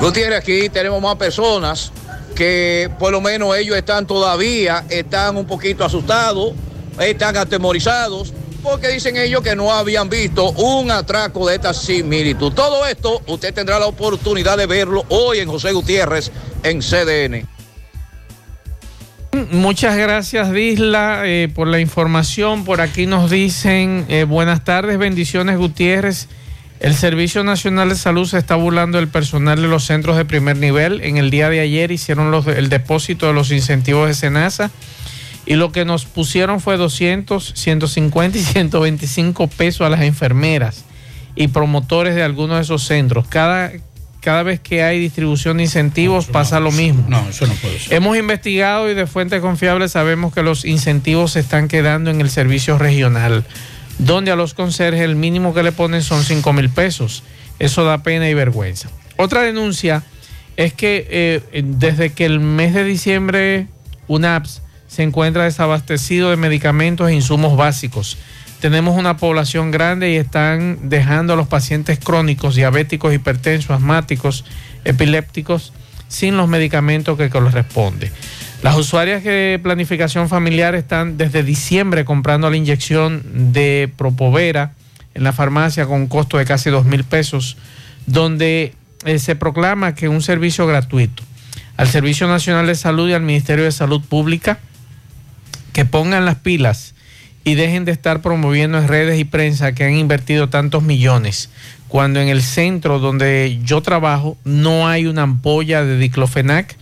Gutiérrez, aquí tenemos más personas que por lo menos ellos están todavía, están un poquito asustados, están atemorizados, porque dicen ellos que no habían visto un atraco de esta similitud. Todo esto usted tendrá la oportunidad de verlo hoy en José Gutiérrez en CDN. Muchas gracias, Disla, eh, por la información. Por aquí nos dicen, eh, buenas tardes, bendiciones, Gutiérrez. El Servicio Nacional de Salud se está burlando del personal de los centros de primer nivel. En el día de ayer hicieron el depósito de los incentivos de SENASA y lo que nos pusieron fue 200, 150 y 125 pesos a las enfermeras y promotores de algunos de esos centros. Cada, cada vez que hay distribución de incentivos pasa lo mismo. No, eso no puede ser. Hemos investigado y de fuentes confiables sabemos que los incentivos se están quedando en el servicio regional, donde a los conserjes el mínimo que le ponen son 5 mil pesos. Eso da pena y vergüenza. Otra denuncia es que eh, desde que el mes de diciembre UNAPS se encuentra desabastecido de medicamentos e insumos básicos. Tenemos una población grande y están dejando a los pacientes crónicos, diabéticos, hipertensos, asmáticos, epilépticos, sin los medicamentos que corresponden. Las usuarias de planificación familiar están desde diciembre comprando la inyección de Propovera en la farmacia con un costo de casi dos mil pesos, donde eh, se proclama que un servicio gratuito al Servicio Nacional de Salud y al Ministerio de Salud Pública que pongan las pilas y dejen de estar promoviendo en redes y prensa que han invertido tantos millones, cuando en el centro donde yo trabajo no hay una ampolla de diclofenac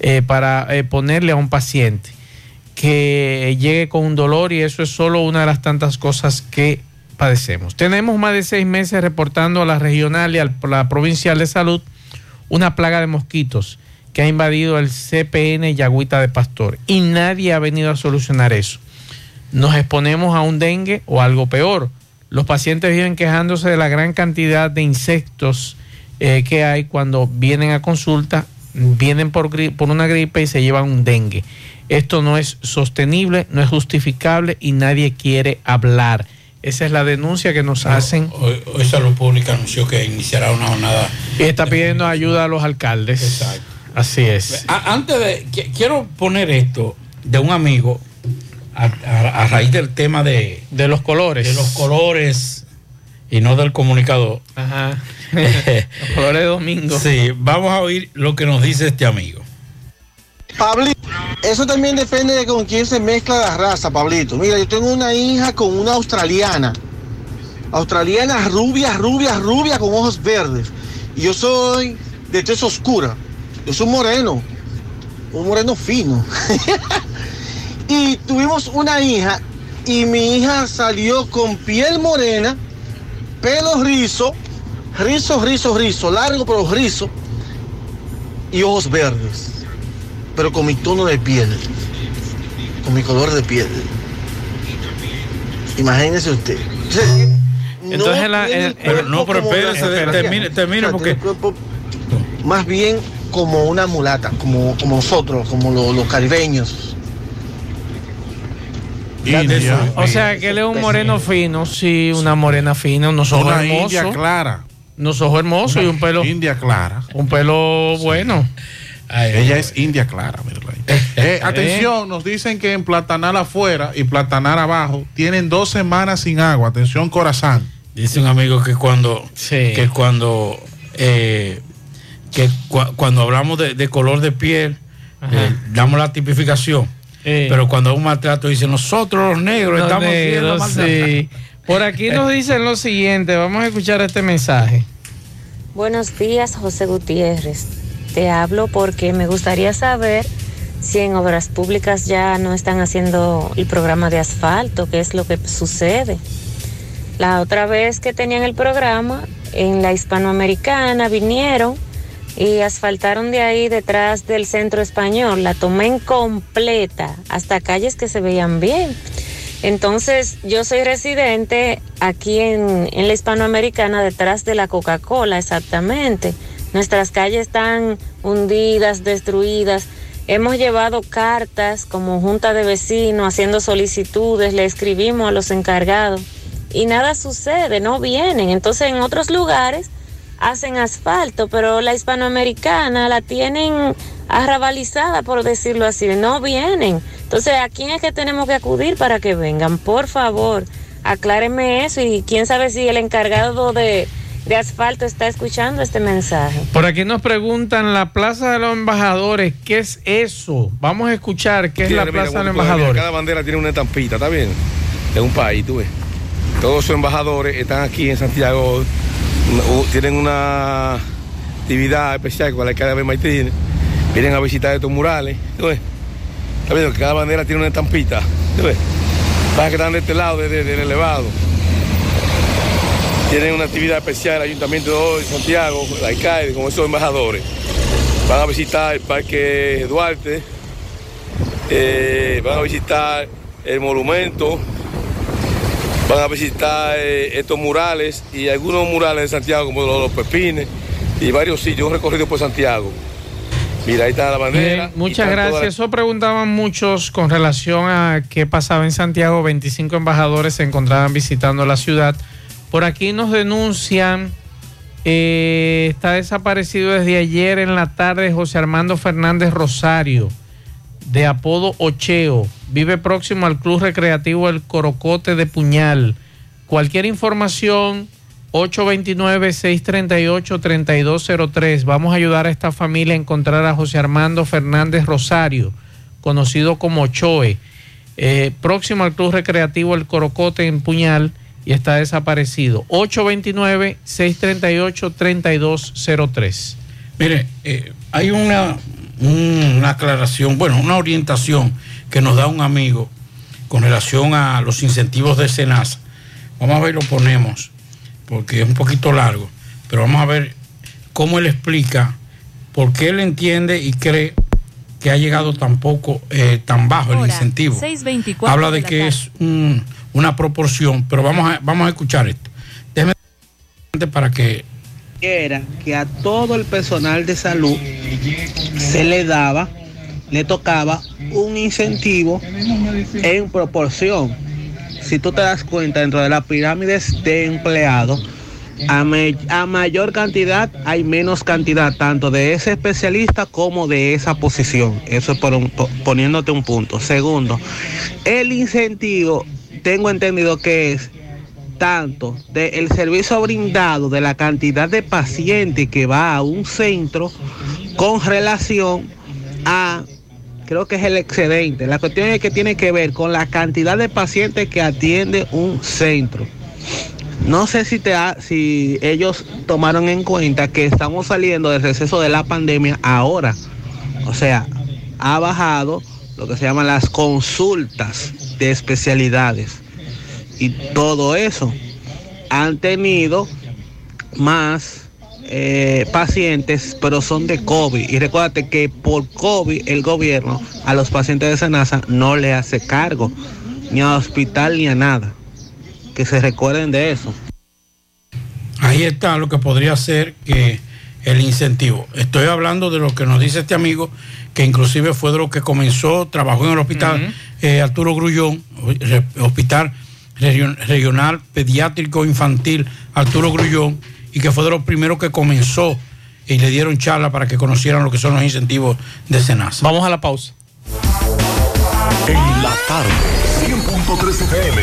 eh, para eh, ponerle a un paciente que llegue con un dolor y eso es solo una de las tantas cosas que padecemos. Tenemos más de seis meses reportando a la regional y a la provincial de salud una plaga de mosquitos que ha invadido el CPN Yagüita de Pastor y nadie ha venido a solucionar eso. Nos exponemos a un dengue o algo peor. Los pacientes viven quejándose de la gran cantidad de insectos eh, que hay cuando vienen a consulta, vienen por, una gripe y se llevan un dengue. Esto no es sostenible, no es justificable y nadie quiere hablar. Esa es la denuncia que nos hacen. Hoy, hoy Salud Pública anunció que iniciará una jornada. Y está pidiendo ayuda a los alcaldes. Exacto. Así es. A- antes de. qui- Quiero poner esto de un amigo a, a- a raíz del tema de. De los colores. De los colores y no del comunicador. Ajá. los colores de domingo. Sí, vamos a oír lo que nos dice este amigo. Pablito, eso también depende de con quién se mezcla la raza, Pablito. Mira, yo tengo una hija con una australiana. Australiana rubia, rubia, rubia con ojos verdes. Y yo soy de tez oscura. Yo soy moreno. Un moreno fino. y tuvimos una hija y mi hija salió con piel morena, pelo rizo, rizo, rizo, rizo, largo pero rizo y ojos verdes pero con mi tono de piel, con mi color de piel. Imagínese usted. Entonces la- tiene el- el- no, pero como espérese, una- termine- termine O sea, porque- más bien como una mulata, como, como nosotros, como lo- los caribeños. India. O sea, que él es un moreno fino, sí, una morena fina, unos ojos Una hermosos. india clara. Unos ojos hermosos y un pelo. India clara. Un pelo bueno. Ella es india clara. Eh, atención, nos dicen que en Platanal afuera y Platanal abajo tienen dos semanas sin agua. Atención, corazón. Dice un amigo que cuando, que cuando, eh, que cua- cuando hablamos de, de color de piel, eh, damos la tipificación. Pero cuando hay un maltrato dicen nosotros los negros Los estamos siendo negros, maltratados. sí. Por aquí nos dicen lo siguiente, vamos a escuchar este mensaje. Buenos días, José Gutiérrez. Te hablo porque me gustaría saber si en obras públicas ya no están haciendo el programa de asfalto, qué es lo que sucede. La otra vez que tenían el programa, en la hispanoamericana vinieron y asfaltaron de ahí detrás del centro español. La tomé en completa, hasta calles que se veían bien. Entonces, yo soy residente aquí en, en la hispanoamericana, detrás de la Coca-Cola, exactamente. Nuestras calles están hundidas, destruidas. Hemos llevado cartas como junta de vecinos, haciendo solicitudes, le escribimos a los encargados y nada sucede, no vienen. Entonces, en otros lugares hacen asfalto, pero la hispanoamericana la tienen arrabalizada, por decirlo así, no vienen. Entonces, ¿a quién es que tenemos que acudir para que vengan? Por favor, acláreme eso y quién sabe si el encargado de, de asfalto está escuchando este mensaje. Por aquí nos preguntan la Plaza de los Embajadores, ¿qué es eso? Vamos a escuchar qué es la mira, Plaza de los mira, Embajadores. Cada bandera tiene una estampita, ¿está bien? De un país, tú ves. Todos sus embajadores están aquí en Santiago, tienen una actividad especial con la alcalde de Martínez. Vienen a visitar estos murales, tú cada bandera tiene una estampita, tú ves. Que están de este lado, de- de- del elevado. Tienen una actividad especial el Ayuntamiento de Santiago, el alcalde, con esos embajadores. Van a visitar el Parque Duarte, eh, van a visitar el monumento, van a visitar eh, estos murales y algunos murales de Santiago como los, los Pepines y varios sitios, un recorrido por Santiago. Mira, ahí está la bandera. Bien, muchas gracias. Eso preguntaban muchos con relación a qué pasaba en Santiago. 25 embajadores se encontraban visitando la ciudad. Por aquí nos denuncian, eh, está desaparecido desde ayer en la tarde José Armando Fernández Rosario, de apodo Ocheo. Vive próximo al Club Recreativo El Corocote de Puñal. Cualquier información, 829-638-3203. Vamos a ayudar a esta familia a encontrar a José Armando Fernández Rosario, conocido como Choe, eh, próximo al Club Recreativo El Corocote en Puñal y está desaparecido. 829-638-3203. Mire, eh, hay una, una aclaración, bueno, una orientación que nos da un amigo con relación a los incentivos de Senasa. Vamos a ver, lo ponemos, porque es un poquito largo, pero vamos a ver cómo él explica por qué él entiende y cree que ha llegado tan poco, eh, tan bajo el incentivo. 6:24 Habla de que tarde. es un- una proporción, pero vamos a, vamos a escuchar esto. Déjeme para que era que a todo el personal de salud se le daba, le tocaba un incentivo en proporción. Si tú te das cuenta, dentro de las pirámides de empleados, a, a mayor cantidad hay menos cantidad, tanto de ese especialista como de esa posición. Eso es poniéndote un punto. Segundo, el incentivo, tengo entendido que es tanto del servicio brindado, de la cantidad de pacientes que va a un centro con relación a, creo que es el excedente. La cuestión es que tiene que ver con la cantidad de pacientes que atiende un centro. No sé si, te si ellos tomaron en cuenta que estamos saliendo del receso de la pandemia ahora. O sea, ha bajado lo que se llaman las consultas de especialidades y todo eso han tenido más eh, pacientes, pero son de COVID. Y recuérdate que por COVID el gobierno a los pacientes de Senasa no le hace cargo, ni a hospital ni a nada. Que se recuerden de eso. Ahí está lo que podría ser que el incentivo. Estoy hablando de lo que nos dice este amigo, que inclusive fue de lo que comenzó, trabajó en el hospital eh, Arturo Grullón, Hospital Regional Pediátrico Infantil Arturo Grullón y que fue de los primeros que comenzó y le dieron charla para que conocieran lo que son los incentivos de Senasa. Vamos a la pausa. En la tarde, 100.3 FM.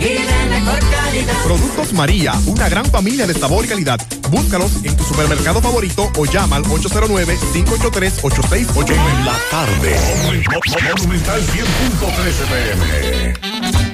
y de mejor calidad. Productos María, una gran familia de sabor y calidad. Búscalos en tu supermercado favorito o llama al 809-583-8689. En la tarde, Monumental 100.3 FM.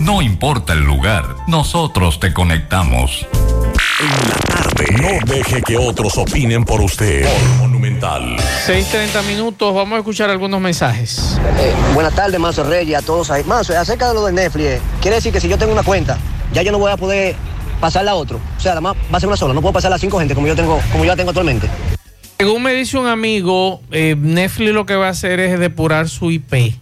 No importa el lugar, nosotros te conectamos. En la tarde, no deje que otros opinen por usted. Por Monumental. 6.30 minutos, vamos a escuchar algunos mensajes. Eh, buenas tardes, Manso Reyes, a todos ahí. Manso, acerca de lo de Netflix, eh, quiere decir que si yo tengo una cuenta, ya yo no voy a poder pasarla a otro. O sea, además va a ser una sola, no puedo pasar a cinco gente como yo tengo, como yo la tengo actualmente. Según me dice un amigo, eh, Netflix lo que va a hacer es depurar su IP.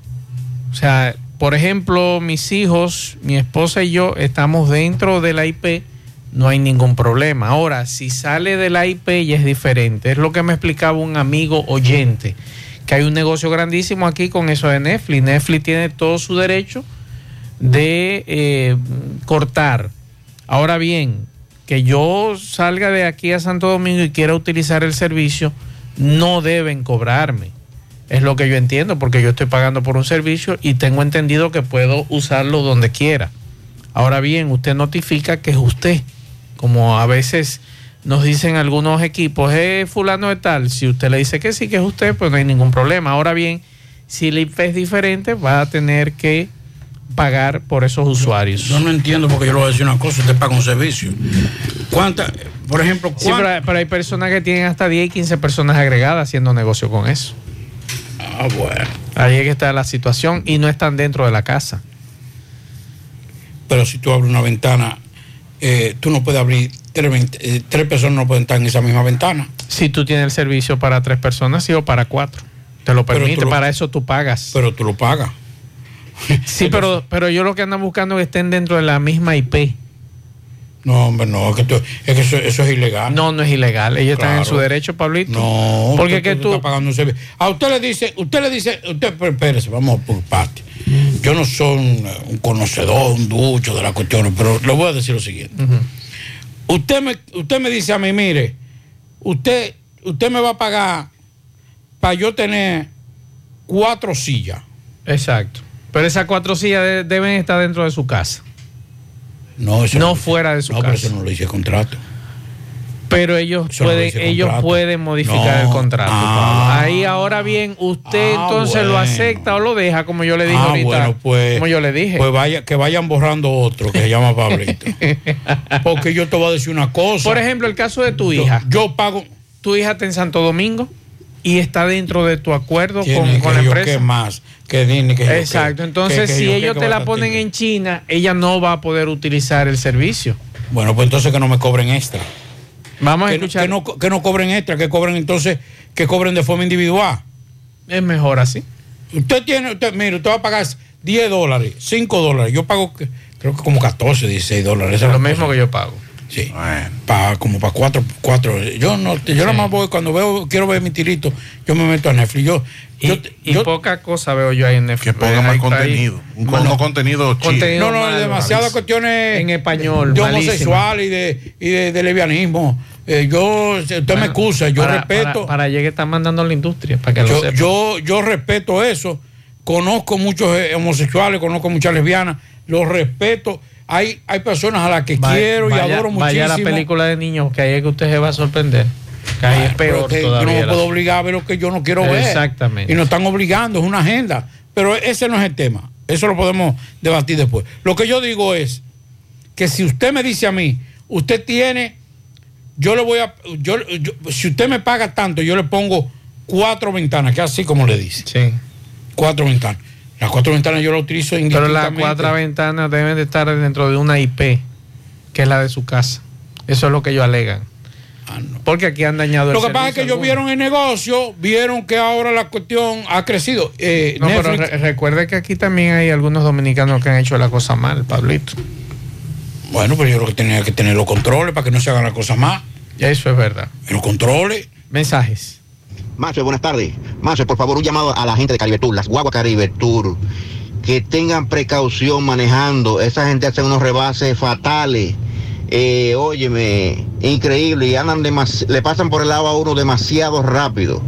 O sea, por ejemplo, mis hijos, mi esposa y yo estamos dentro de la IP, no hay ningún problema. Ahora, si sale de la IP ya es diferente. Es lo que me explicaba un amigo oyente, que hay un negocio grandísimo aquí con eso de Netflix. Netflix tiene todo su derecho de eh, cortar. Ahora bien, que yo salga de aquí a Santo Domingo y quiera utilizar el servicio, no deben cobrarme. Es lo que yo entiendo, porque yo estoy pagando por un servicio y tengo entendido que puedo usarlo donde quiera. Ahora bien, usted notifica que es usted, como a veces nos dicen algunos equipos, es fulano de tal. Si usted le dice que sí, que es usted, pues no hay ningún problema. Ahora bien, si el IP es diferente, va a tener que pagar por esos usuarios. Yo no entiendo porque yo le voy a decir una cosa, usted paga un servicio. ¿Cuántas, por ejemplo, Sí, pero, hay- pero hay personas que tienen hasta 10 y 15 personas agregadas haciendo negocio con eso. Ah, bueno. Ahí es que está la situación y no están dentro de la casa. Pero si tú abres una ventana, eh, tú no puedes abrir tres, eh, tres personas no pueden estar en esa misma ventana. Si tú tienes el servicio para tres personas, sí, o para cuatro. Te lo permite, lo- para eso tú pagas. Pero tú lo pagas. Sí, pero, pero yo lo que andan buscando es que estén dentro de la misma IP. No, hombre, no, es que, tú- es que eso, eso es ilegal. No, no es ilegal. Ellos están en Claro. su derecho, Pablito. No, porque usted- que tú. está pagando un servicio. A usted le dice, usted le dice, usted, pero espérese, vamos por parte. Yo no soy un, un conocedor, un ducho de las cuestiones, pero le voy a decir lo siguiente. Usted me, usted me dice a mí, mire, usted, usted me va a pagar para yo tener cuatro sillas. Exacto. Pero esas cuatro sillas de- deben estar dentro de su casa. No, eso no fuera de su no, pero casa. eso no lo hice contrato. Pero ellos Eso no pueden, dice ellos contrato. pueden modificar No. el contrato. Ah. Ahí ahora bien, usted Ah, entonces lo acepta o lo deja, como yo le dije Ah, ahorita. bueno, pues, como yo le dije. Pues vaya, que vayan borrando otro que se llama Pablito. Porque yo te voy a decir una cosa. Por ejemplo, el caso de tu hija. Yo pago. Tu hija está en Santo Domingo y está dentro de tu acuerdo con, que con la empresa. qué más, que Disney, que yo Exacto. Entonces, que- que si ellos que te la ponen en China, ella no va a poder utilizar el servicio. Bueno, pues entonces que no me cobren extra. Vamos a que, escuchar. Que no, que no cobren extra, que cobren entonces, que cobren de forma individual. Es mejor así. Usted tiene, usted, mire, usted va a pagar 10 dólares, 5 dólares. Yo pago, que- creo que como 14, 16 dólares. Es lo mismo que yo pago. Sí. Pa- como para cuatro, cuatro. Yo no, yo nada más voy cuando veo, quiero ver mi tirito, yo me meto a Netflix. Yo, Y, yo, y poca cosa veo yo ahí en Netflix. Que ponga más contenido. Un, Bueno, contenido chido. contenido no, no, malo, demasiadas cuestiones En español, de malísimo. homosexual y de, y de, de lesbianismo. Eh, yo, usted me Bueno, excusa, yo para- respeto. Para, para allá que están mandando a la industria, para que lo yo, sepa. yo, yo respeto eso. Conozco muchos eh, homosexuales, conozco muchas lesbianas, los respeto. Hay, hay personas a las que Vaya- quiero y vaya- adoro muchísimo. Vaya la película de niños, que ahí es que usted se va a sorprender. Que ahí es peor que yo todavía. no me puedo obligar a ver lo que yo no quiero ver. Exactamente. Y nos están obligando, es una agenda. Pero ese no es el tema. Eso lo podemos debatir después. Lo que yo digo es que si usted me dice a mí, usted tiene, yo le voy a, yo, yo- si usted me paga tanto, yo le pongo cuatro ventanas, que así como le dice. Sí. Cuatro ventanas. Las cuatro ventanas yo las utilizo Pero las cuatro ventanas deben de estar dentro de una IP, que es la de su casa. Eso es lo que ellos alegan. Porque aquí han dañado el Ah, Lo que pasa es que ellos vieron el negocio, vieron que ahora la cuestión ha crecido. Eh, No, pero re- recuerde que aquí también hay algunos dominicanos que han hecho la cosa mal, Pablito. Bueno, pero yo creo que tenía que tener los controles para que no se hagan las cosas más. Eso es verdad. Los controles. Mensajes. Macho, buenas tardes. Macho, por favor, un llamado a la gente de Caribe Tour, las guaguas Caribe Tour, que tengan precaución manejando. Esa gente hace unos rebases fatales. Eh, óyeme, increíble. Y andan le pasan por el lado a uno demasiado rápido.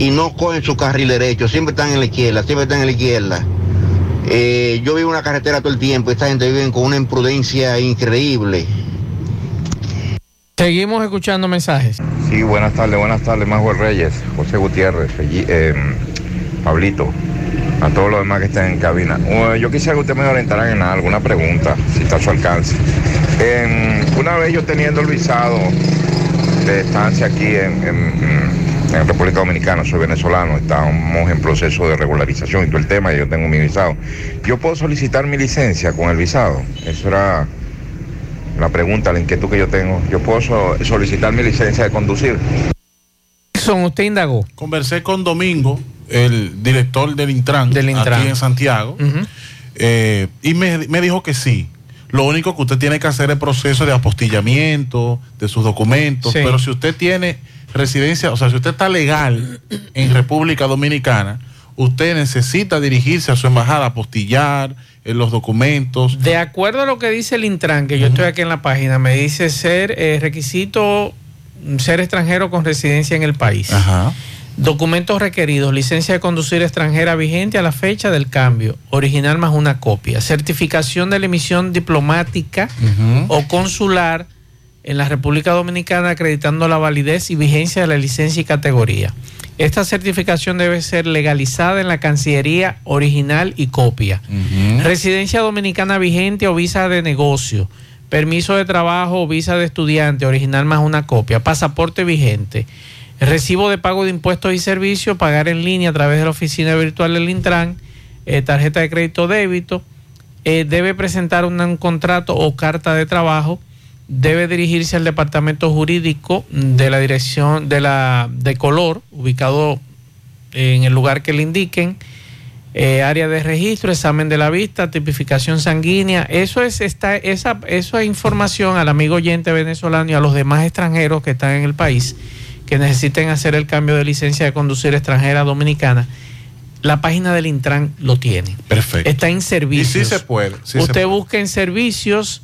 Y no cogen su carril derecho. Siempre están en la izquierda, siempre están en la izquierda. Eh, yo vivo en una carretera todo el tiempo. Esta gente vive con una imprudencia increíble. Seguimos escuchando mensajes. Sí, buenas tardes, buenas tardes, Manuel Reyes, José Gutiérrez, eh, Pablito, a todos los demás que estén en cabina. Yo quisiera que usted me orientara en alguna pregunta, si está a su alcance. Una vez yo teniendo el visado de estancia aquí en, en- en República Dominicana, soy venezolano, estamos en proceso de regularización y todo el tema, yo tengo mi visado. ¿Yo puedo solicitar mi licencia con el visado? Eso era la pregunta, la inquietud que yo tengo. ¿Yo puedo so- solicitar mi licencia de conducir? Dixon, usted indagó. Conversé con Domingo, el director del Intran, Del Intran. aquí en Santiago, eh, y me, me dijo que sí. Lo único que usted tiene que hacer es el proceso de apostillamiento de sus documentos, Sí. pero si usted tiene residencia, o sea, si usted está legal en República Dominicana, usted necesita dirigirse a su embajada, apostillar eh, los documentos. De acuerdo a lo que dice el Intran, que yo estoy aquí en la página, me dice ser eh, requisito mm, ser extranjero con residencia en el país. Ajá. Documentos requeridos, licencia de conducir extranjera vigente a la fecha del cambio, original más una copia, certificación de la emisión diplomática o consular en la República Dominicana acreditando la validez y vigencia de la licencia y categoría. Esta certificación debe ser legalizada en la Cancillería original y copia. Residencia dominicana vigente o visa de negocio. Permiso de trabajo o visa de estudiante original más una copia. Pasaporte vigente. Recibo de pago de impuestos y servicios. Pagar en línea a través de la oficina virtual del Intran. eh, tarjeta de crédito débito. eh, debe presentar un, un contrato o carta de trabajo. Debe dirigirse al departamento jurídico de la dirección de la de color ubicado en el lugar que le indiquen eh, área de registro, examen de la vista, tipificación sanguínea. Eso es esta, esa, eso es información al amigo oyente venezolano y a los demás extranjeros que están en el país que necesiten hacer el cambio de licencia de conducir extranjera dominicana. La página del Intran lo tiene. Perfecto. Está en servicios. Y sí se puede, sí se Usted puede. busca en servicios,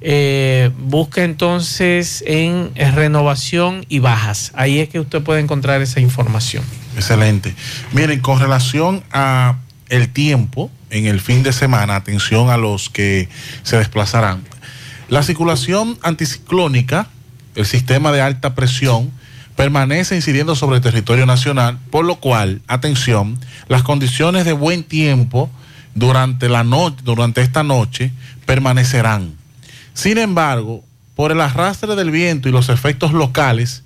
eh, busca entonces en renovación y bajas. Ahí es que usted puede encontrar esa información. Excelente. Miren, con relación a el tiempo en el fin de semana, atención a los que se desplazarán. La circulación anticiclónica, el sistema de alta presión, permanece incidiendo sobre el territorio nacional, por lo cual, atención, las condiciones de buen tiempo durante la noche, durante esta noche, permanecerán. Sin embargo, por el arrastre del viento y los efectos locales,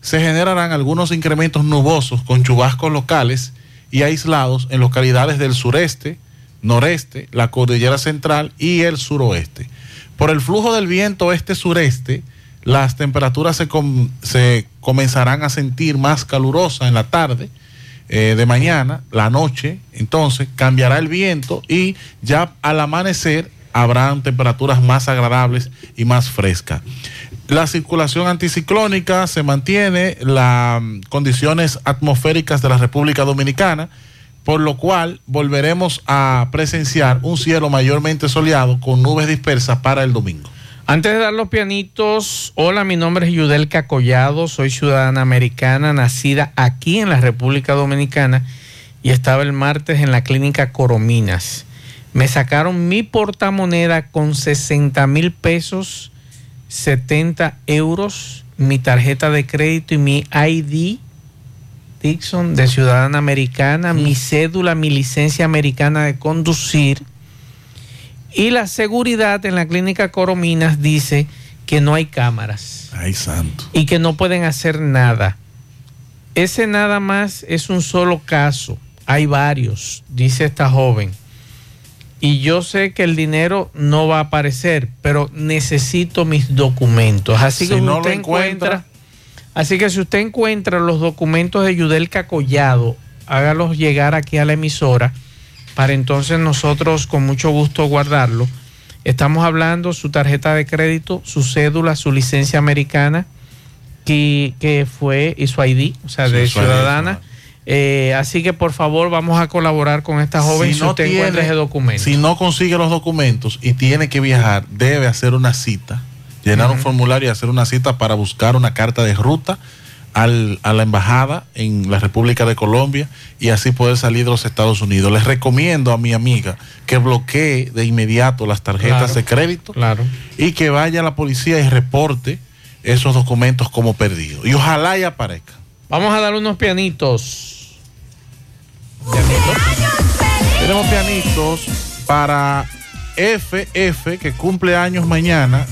se generarán algunos incrementos nubosos con chubascos locales y aislados en localidades del sureste, noreste, la cordillera central y el suroeste. Por el flujo del viento este-sureste, las temperaturas se, com- se comenzarán a sentir más calurosas en la tarde eh, de mañana, la noche, entonces cambiará el viento y ya al amanecer habrán temperaturas más agradables y más frescas. La circulación anticiclónica se mantiene, las condiciones atmosféricas de la República Dominicana, por lo cual volveremos a presenciar un cielo mayormente soleado con nubes dispersas para el domingo. Antes de dar los pianitos, hola, mi nombre es Yudelka Collado, soy ciudadana americana, nacida aquí en la República Dominicana y estaba el martes en la clínica Corominas. Me sacaron mi portamoneda con 60 mil pesos, 70 euros, mi tarjeta de crédito y mi ID Dixon de ciudadana americana, mi cédula, mi licencia americana de conducir. Y la seguridad en la clínica Corominas dice que no hay cámaras Ay, santo. y que no pueden hacer nada. Ese nada más es un solo caso. Hay varios, dice esta joven. Y yo sé que el dinero no va a aparecer, pero necesito mis documentos. Así Si que no usted encuentra- encuentra, así que si usted encuentra los documentos de Yudelka Collado, hágalos llegar aquí a la emisora para entonces nosotros con mucho gusto guardarlo. Estamos hablando su tarjeta de crédito, su cédula, su licencia americana, que, que fue, y su ID, o sea, Sí, de ciudadana. Eh, así que por favor vamos a colaborar con esta joven si, usted encuentra ese documento. si no consigue los documentos y tiene que viajar, debe hacer una cita, llenar un formulario y hacer una cita para buscar una carta de ruta al- a la embajada en la República de Colombia y así poder salir de los Estados Unidos. Les recomiendo a mi amiga que bloquee de inmediato las tarjetas Claro, de crédito Claro. y que vaya a la policía y reporte esos documentos como perdidos. Y ojalá y aparezca. Vamos a dar unos pianitos. Tenemos pianitos para FF que cumple años mañana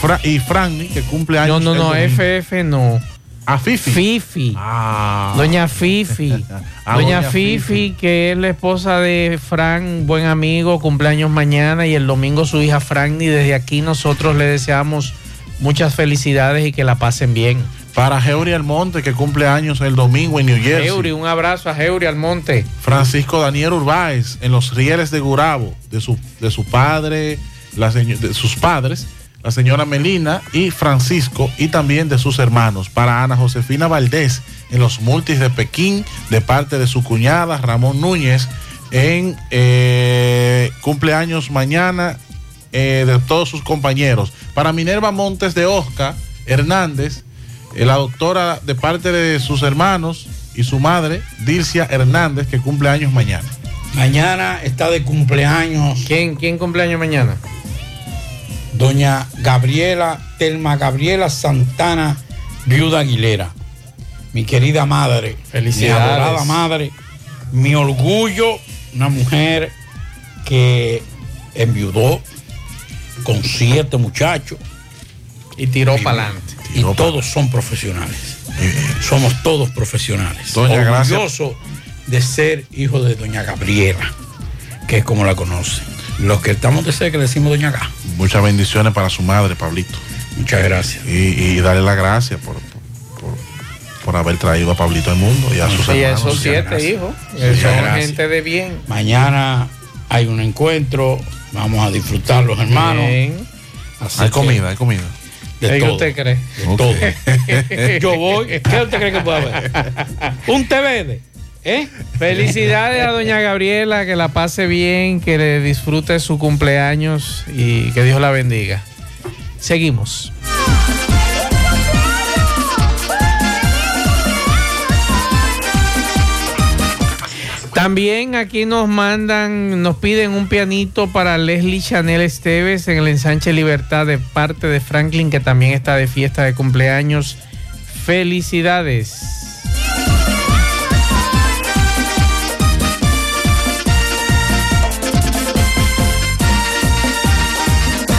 Fra- y Franny que cumple No, años no, no, domingo. FF no. A Fifi. Fifi. Ah. Doña Fifi. Ah, Doña doña Fifi, que es la esposa de Fran, buen amigo, cumpleaños mañana y el domingo su hija Franny. Desde aquí nosotros le deseamos muchas felicidades y que la pasen bien. Para Geuri Almonte, que cumple años el domingo en New Jersey. Heuri, un abrazo a Heuri Almonte. Francisco Daniel Urbáez, en los rieles de Gurabo, de su, de su padre, la de sus padres, la señora Melina y Francisco, y también de sus hermanos. Para Ana Josefina Valdés, en los multis de Pekín, de parte de su cuñada Ramón Núñez, en eh, cumpleaños mañana eh, de todos sus compañeros. Para Minerva Montes de Oscar Hernández, la doctora de parte de sus hermanos y su madre, Dilcia Hernández, que cumple años mañana. Mañana está de cumpleaños. ¿Quién, quién cumpleaños mañana? Doña Gabriela, Telma Gabriela Santana, viuda Aguilera. Mi querida madre. Felicidades. Mi adorada madre. Mi orgullo, una mujer que enviudó con siete muchachos. Y tiró para adelante. Y todos son profesionales. Somos todos profesionales. Doña. Orgulloso de ser hijo de doña Gabriela, que es como la conoce. Los que estamos de cerca le decimos doña Gá. Muchas bendiciones para su madre, Pablito. Muchas gracias. Y, y darle las gracias por, por, por- haber traído a Pablito al mundo y a sus Sí, hermanos. esos siete gracias. hijos. Sí, son gracias. gente de bien. Mañana hay un encuentro, vamos a disfrutar los hermanos. Hay comida, hay comida. ¿Qué todo. usted cree? Todo. Yo voy. ¿Qué usted cree que puede haber? Un verde. ¿Eh? Felicidades a doña Gabriela, que la pase bien, que le disfrute su cumpleaños y que Dios la bendiga. Seguimos. También aquí nos mandan, nos piden un pianito para Leslie Chanel Esteves en el ensanche Libertad de parte de Franklin, que también está de fiesta de cumpleaños. Felicidades.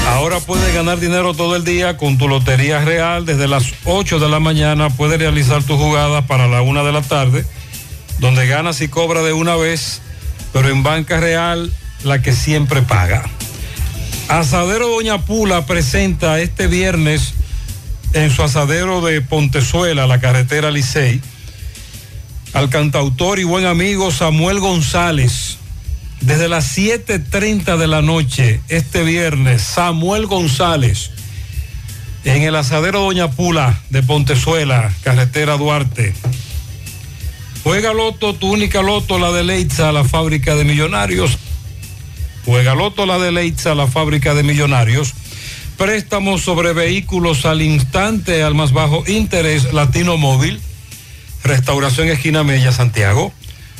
Ahora puedes ganar dinero todo el día con tu Lotería Real. Desde las 8 de la mañana puedes realizar tus jugadas para la 1 de la tarde, donde ganas y cobras de una vez, pero en Banca Real la que siempre paga. Asadero Doña Pula presenta este viernes en su asadero de Pontezuela, la carretera Licey, al cantautor y buen amigo Samuel González. Desde las 7.30 de la noche, este viernes, Samuel González, en el asadero Doña Pula de Pontezuela, carretera Duarte. Juega Loto, tu única Loto, la de Leitza, la fábrica de millonarios. Juega Loto, la de Leitza, la fábrica de millonarios. Préstamos sobre vehículos al instante, al más bajo interés, Latino Móvil. Restauración Esquina Mella, Santiago.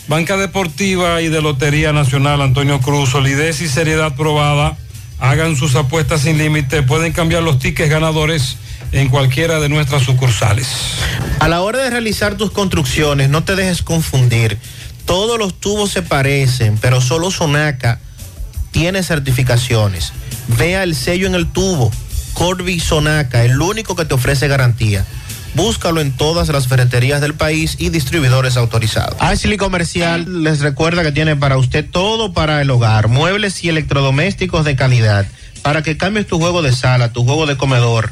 Banca Deportiva y de Lotería Nacional Antonio Cruz, solidez y seriedad probada. Hagan sus apuestas sin límite. Pueden cambiar los tickets ganadores en cualquiera de nuestras sucursales. A la hora de realizar tus construcciones, no te dejes confundir. Todos los tubos se parecen, pero solo Sonaca tiene certificaciones. Vea el sello en el tubo. Corby Sonaca, el único que te ofrece garantía. Búscalo en todas las ferreterías del país y distribuidores autorizados. Ashley Comercial les recuerda que tiene para usted todo para el hogar, muebles y electrodomésticos de calidad, para que cambies tu juego de sala, tu juego de comedor.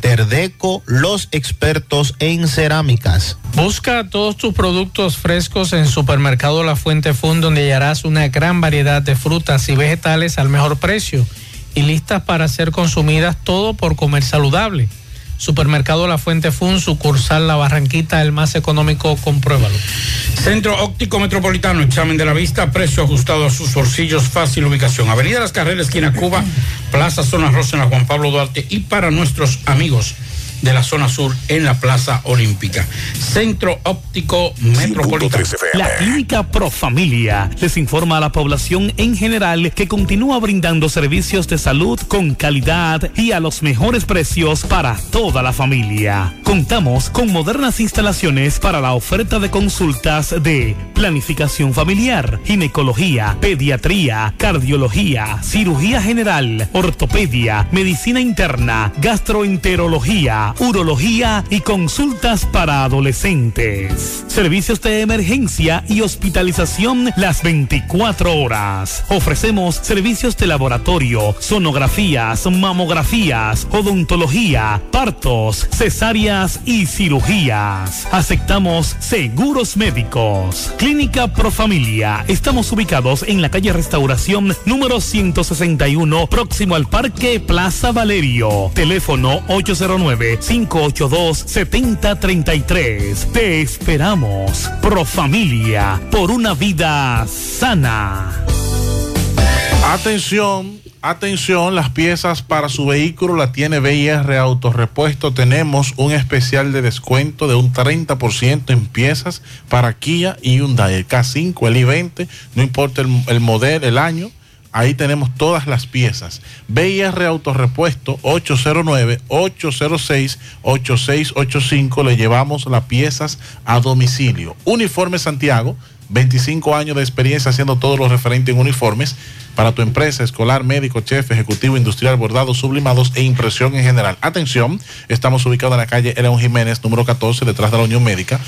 Terdeco, los expertos en cerámicas. Busca todos tus productos frescos en Supermercado La Fuente Fund, donde hallarás una gran variedad de frutas y vegetales al mejor precio. y listas para ser consumidas, todo por comer saludable. Supermercado La Fuente Fun, sucursal La Barranquita, el más económico, compruébalo. Centro Óptico Metropolitano, examen de la vista, precio ajustado a sus bolsillos, fácil ubicación. Avenida Las Carreras, esquina Cuba, Plaza Zona Rosa en la Juan Pablo Duarte y para nuestros amigos de la zona sur en la Plaza Olímpica. Centro Óptico Metropolitano. La Clínica Profamilia les informa a la población en general que continúa brindando servicios de salud con calidad y a los mejores precios para toda la familia. Contamos con modernas instalaciones para la oferta de consultas de planificación familiar, ginecología, pediatría, cardiología, cirugía general, ortopedia, medicina interna, gastroenterología, urología y consultas para adolescentes. Servicios de emergencia y hospitalización las 24 horas. Ofrecemos servicios de laboratorio, sonografías, mamografías, odontología, partos, cesáreas y cirugías. Aceptamos seguros médicos. Clínica Profamilia. Estamos ubicados en la calle Restauración número 161, próximo al Parque Plaza Valerio. Teléfono 809-582-7033. Te esperamos. Profamilia. Por una vida sana. Atención, atención, las piezas para su vehículo la tiene BIR Autorepuesto. Tenemos un especial de descuento de un 30% en piezas para Kia y Hyundai, el K5, el i20, no importa el, el modelo, el año. Ahí tenemos todas las piezas. BIR Autorepuesto 809-806-8685. Le llevamos las piezas a domicilio. Uniforme Santiago, 25 años de experiencia haciendo todo lo referente en uniformes para tu empresa, escolar, médico, chef, ejecutivo, industrial, bordados, sublimados e impresión en general. Atención, estamos ubicados en la calle León Jiménez, número 14, detrás de la Unión Médica.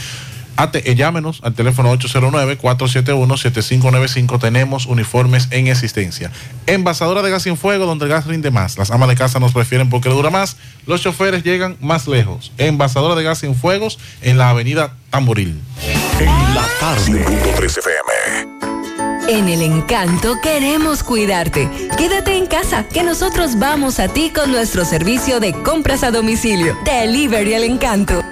Ate, eh, llámenos al teléfono 809-471-7595. Tenemos uniformes en existencia. Envasadora de gas sin fuego, donde el gas rinde más. Las amas de casa nos prefieren porque dura más. Los choferes llegan más lejos. Envasadora de gas sin fuegos en la avenida Tamboril. En la tarde. 5.3 FM. En el encanto queremos cuidarte. Quédate en casa, que nosotros vamos a ti con nuestro servicio de compras a domicilio. Delivery el encanto.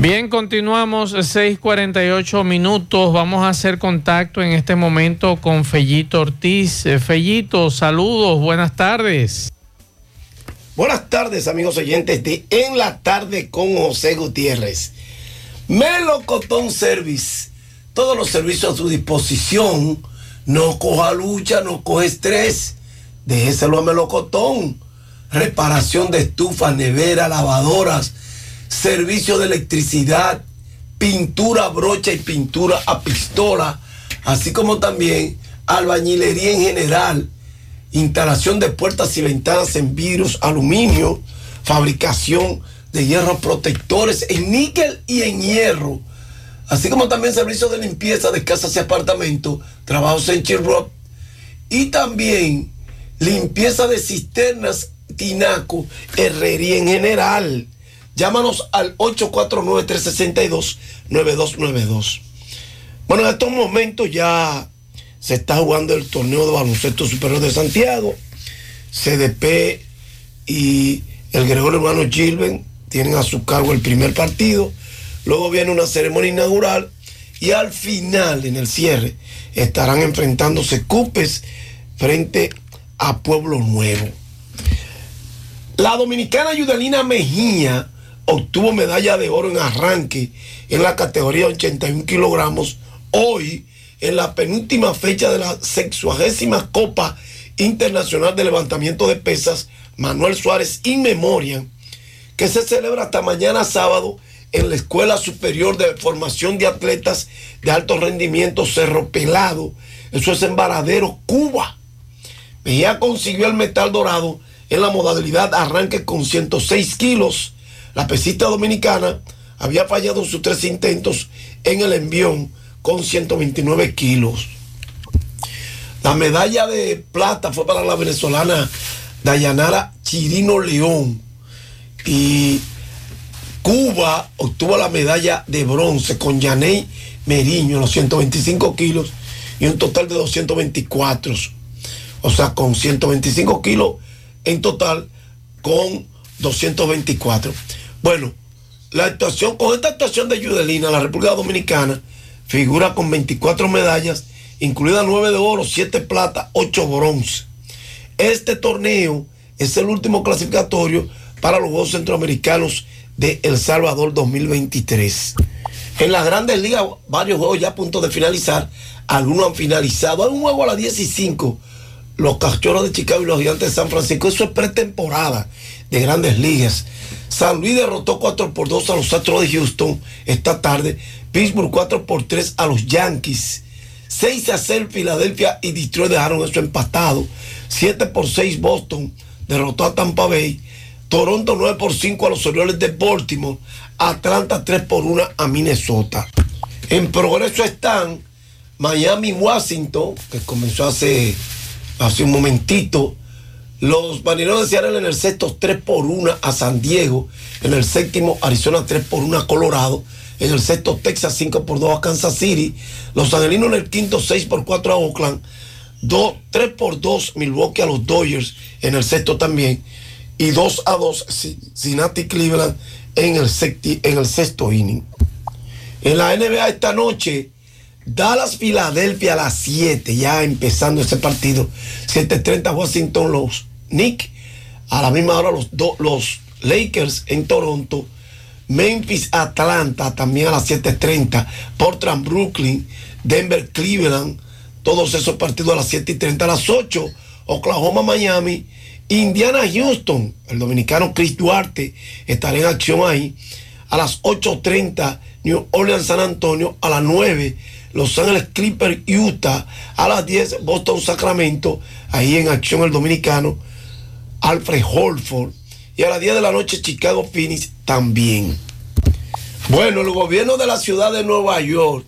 Bien, continuamos 6:48 minutos. Vamos a hacer contacto en este momento con Fellito Ortiz. Eh, Fellito, saludos, buenas tardes. Buenas tardes, amigos oyentes de En la Tarde con José Gutiérrez. Melocotón Service. Todos los servicios a su disposición. No coja lucha, no coja estrés. Déjeselo a Melocotón. Reparación de estufas, nevera, lavadoras, servicio de electricidad, pintura brocha y pintura a pistola, así como también albañilería en general instalación de puertas y ventanas en vidrios, aluminio, fabricación de hierros protectores en níquel y en hierro, así como también servicios de limpieza de casas y apartamentos, trabajos en Chirrop y también limpieza de cisternas, tinaco, herrería en general. Llámanos al 849-362-9292. Bueno, en estos momentos ya se está jugando el torneo de baloncesto superior de Santiago. CDP y el Gregorio Hermano Gilben tienen a su cargo el primer partido. Luego viene una ceremonia inaugural y al final, en el cierre, estarán enfrentándose Cupes frente a Pueblo Nuevo. La dominicana Yudalina Mejía obtuvo medalla de oro en arranque en la categoría 81 kilogramos. Hoy en la penúltima fecha de la sexuagésima Copa Internacional de Levantamiento de Pesas, Manuel Suárez In Memoria, que se celebra hasta mañana sábado en la Escuela Superior de Formación de Atletas de Alto Rendimiento Cerro Pelado. Eso es en Varadero, Cuba. Mejía consiguió el metal dorado en la modalidad arranque con 106 kilos. La pesista dominicana había fallado sus tres intentos en el envión con 129 kilos. La medalla de plata fue para la venezolana Dayanara Chirino León. Y Cuba obtuvo la medalla de bronce con Yaney Meriño los 125 kilos y un total de 224. O sea, con 125 kilos en total con 224. Bueno, la actuación, con esta actuación de Yudelina, la República Dominicana figura con 24 medallas, incluidas 9 de oro, 7 plata, 8 bronce. Este torneo es el último clasificatorio para los Juegos Centroamericanos de El Salvador 2023. En las grandes ligas, varios juegos ya a punto de finalizar. Algunos han finalizado. Hay un juego a las 10 y 5. Los Cachorros de Chicago y los Gigantes de San Francisco. Eso es pretemporada de grandes ligas. San Luis derrotó 4 por 2 a los Astros de Houston esta tarde. Pittsburgh 4 por 3 a los Yankees. 6 a 0 Filadelfia y Detroit dejaron eso empatado. 7 por 6 Boston derrotó a Tampa Bay. Toronto 9 por 5 a los Orioles de Baltimore. Atlanta 3 por 1 a Minnesota. En progreso están Miami, Washington, que comenzó hace, hace un momentito. Los marineros de Seattle en el sexto 3 por 1 a San Diego. En el séptimo Arizona 3 por 1 a Colorado. En el sexto Texas 5 por 2 a Kansas City. Los angelinos en el quinto 6 por 4 a Oakland. 2, 3 por 2 Milwaukee a los Dodgers en el sexto también. Y 2 a 2 Cincinnati Cleveland en el, sexti- en el sexto inning. En la NBA esta noche, Dallas Filadelfia a las 7, ya empezando ese partido. 7:30 Washington los Knicks. A la misma hora los, los Lakers en Toronto. Memphis Atlanta también a las 7:30. Portland Brooklyn. Denver Cleveland. Todos esos partidos a las 7 y 30. A las 8 Oklahoma Miami. Indiana Houston. El dominicano Chris Duarte estará en acción ahí. A las 8.30 New Orleans San Antonio. A las 9 Los Ángeles Clippers Utah. A las 10 Boston Sacramento. Ahí en acción el dominicano Alfred Holford. Y a las 10 de la noche Chicago Phoenix también. Bueno, el gobierno de la ciudad de Nueva York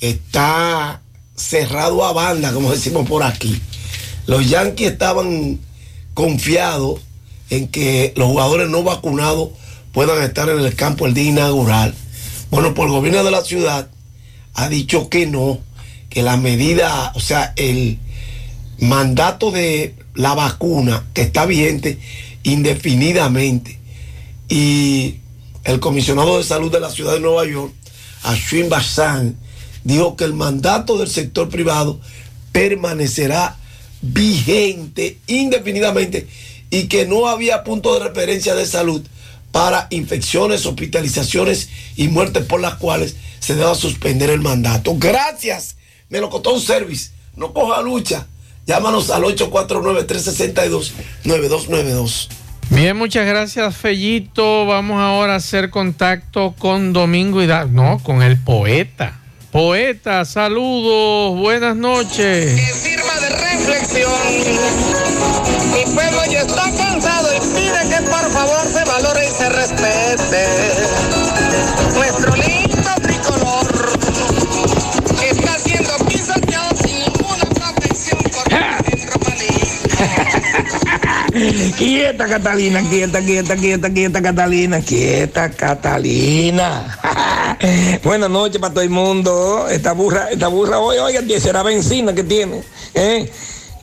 está cerrado a banda, como decimos por aquí. Los Yankees estaban confiados en que los jugadores no vacunados puedan estar en el campo el día inaugural. Bueno, pues el gobierno de la ciudad ha dicho que no, que la medida, o sea, el mandato de la vacuna que está vigente indefinidamente y el comisionado de salud de la ciudad de Nueva York, Ashwin Bassan, dijo que el mandato del sector privado permanecerá vigente indefinidamente y que no había punto de referencia de salud para infecciones, hospitalizaciones y muertes por las cuales se deba suspender el mandato. Gracias, Melocotón Service. No coja lucha. Llámanos al 849-362-9292. Bien, muchas gracias, Fellito. Vamos ahora a hacer contacto con Domingo Hidalgo. No, con el poeta. Poeta, saludos, buenas noches. firma de reflexión. Mi pueblo ya está cansado y pide que por favor se valore y se respete. Nuestro lindo Quieta, Catalina, quieta, quieta, quieta, quieta, Catalina, quieta, Catalina. Buenas noches para todo el mundo. Esta burra, esta burra hoy, oiga, será benzina que tiene. ¿eh?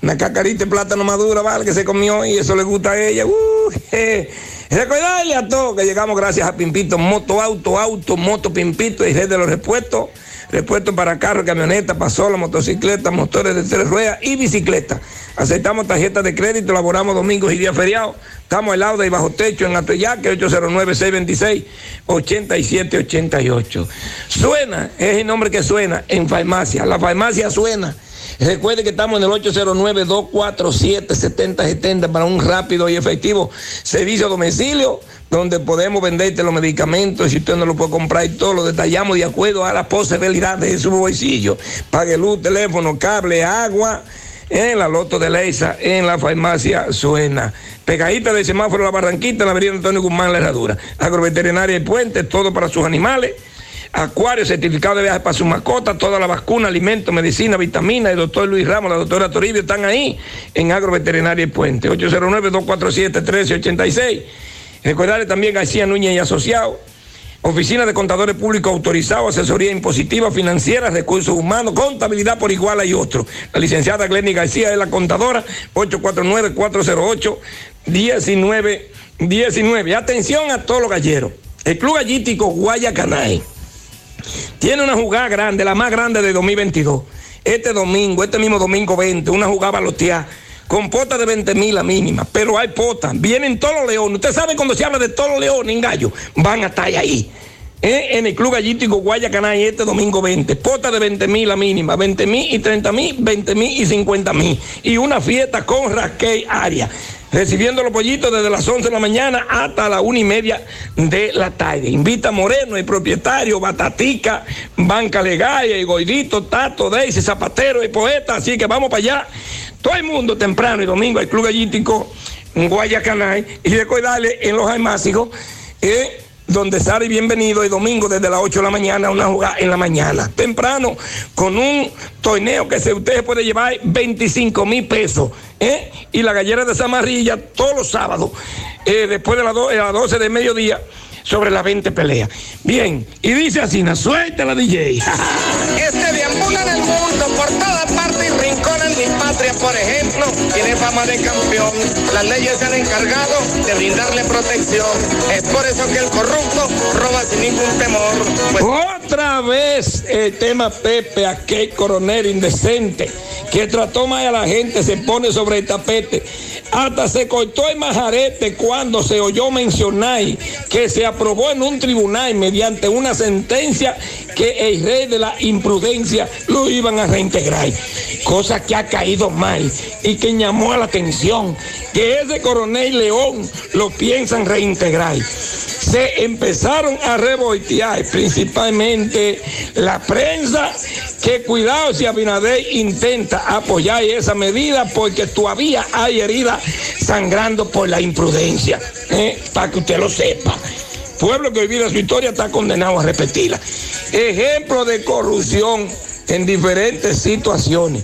Una cacarita de plátano madura, vale, que se comió y eso le gusta a ella. Uh, eh. Recordarle a todos que llegamos gracias a Pimpito, moto, auto, auto, moto, Pimpito y red de los repuestos. Repuestos para carro, camioneta, pasola, motocicleta, motores de tres ruedas y bicicleta. Aceptamos tarjetas de crédito, laboramos domingos y días feriados. Estamos al lado y bajo techo en Atoyaque, 809-626-8788. Suena, es el nombre que suena en farmacia. La farmacia suena. Recuerde que estamos en el 809-247-7070 para un rápido y efectivo servicio a domicilio donde podemos venderte los medicamentos si usted no lo puede comprar y todo lo detallamos de acuerdo a las posibilidades de su bolsillo. Pague luz, teléfono, cable, agua. En la Loto de Leisa, en la farmacia Suena. Pegadita del semáforo La Barranquita, en la avenida Antonio Guzmán, La Herradura. Agroveterinaria y Puente, todo para sus animales. Acuario, certificado de viaje para su mascota, toda la vacuna, alimentos, medicina, vitamina, el doctor Luis Ramos, la doctora Toribio están ahí en Agroveterinaria y Puente. 809-247-1386. Recordarle también García Núñez y Asociados. Oficina de Contadores Públicos Autorizados, Asesoría Impositiva, Financiera, Recursos Humanos, Contabilidad por Igual y otro. La licenciada Glenny García es la contadora, 849-408-1919. Atención a todos los galleros. El Club Gallítico Guayacanay tiene una jugada grande, la más grande de 2022. Este domingo, este mismo domingo 20, una jugada baloteada con pota de 20 mil la mínima, pero hay pota. Vienen todos los leones. Usted sabe cuando se habla de todos los leones en gallo, van a estar ahí. Eh, En el Club Gallítico Guayacanay este domingo 20. Pota de 20 mil la mínima, 20 mil y 30 mil, 20 mil y 50 mil. Y una fiesta con Raquel Aria. Recibiendo los pollitos desde las 11 de la mañana hasta las 1 y media de la tarde. Invita a Moreno, el propietario, Batatica, Banca Legaya, y Goidito, Tato, Daisy, Zapatero y Poeta. Así que vamos para allá. Todo el mundo temprano y domingo al Club Gallítico Guayacanay. Y recordarle en los almácigos, eh, donde sale bienvenido el domingo desde las 8 de la mañana, una jugada en la mañana. Temprano, con un torneo que se, usted puede llevar 25 mil pesos. ¿eh? Y la gallera de Zamarrilla todos los sábados, eh, después de las, do- a las 12 del mediodía, sobre las 20 peleas. Bien, y dice así, suelta la DJ. que por ejemplo, tiene fama de campeón. Las leyes se han encargado de brindarle protección. Es por eso que el corrupto roba sin ningún temor. Pues- Otra vez el tema Pepe, aquel coronel indecente que trató mal a la gente, se pone sobre el tapete. Hasta se cortó el majarete cuando se oyó mencionar que se aprobó en un tribunal mediante una sentencia que el rey de la imprudencia lo iban a reintegrar. Cosa que ha caído mal y que llamó la atención que ese coronel León lo piensan reintegrar se empezaron a revoltear, principalmente la prensa, que cuidado si Abinader intenta apoyar esa medida porque todavía hay heridas sangrando por la imprudencia, ¿eh? para que usted lo sepa. Pueblo que olvida su historia está condenado a repetirla. Ejemplo de corrupción en diferentes situaciones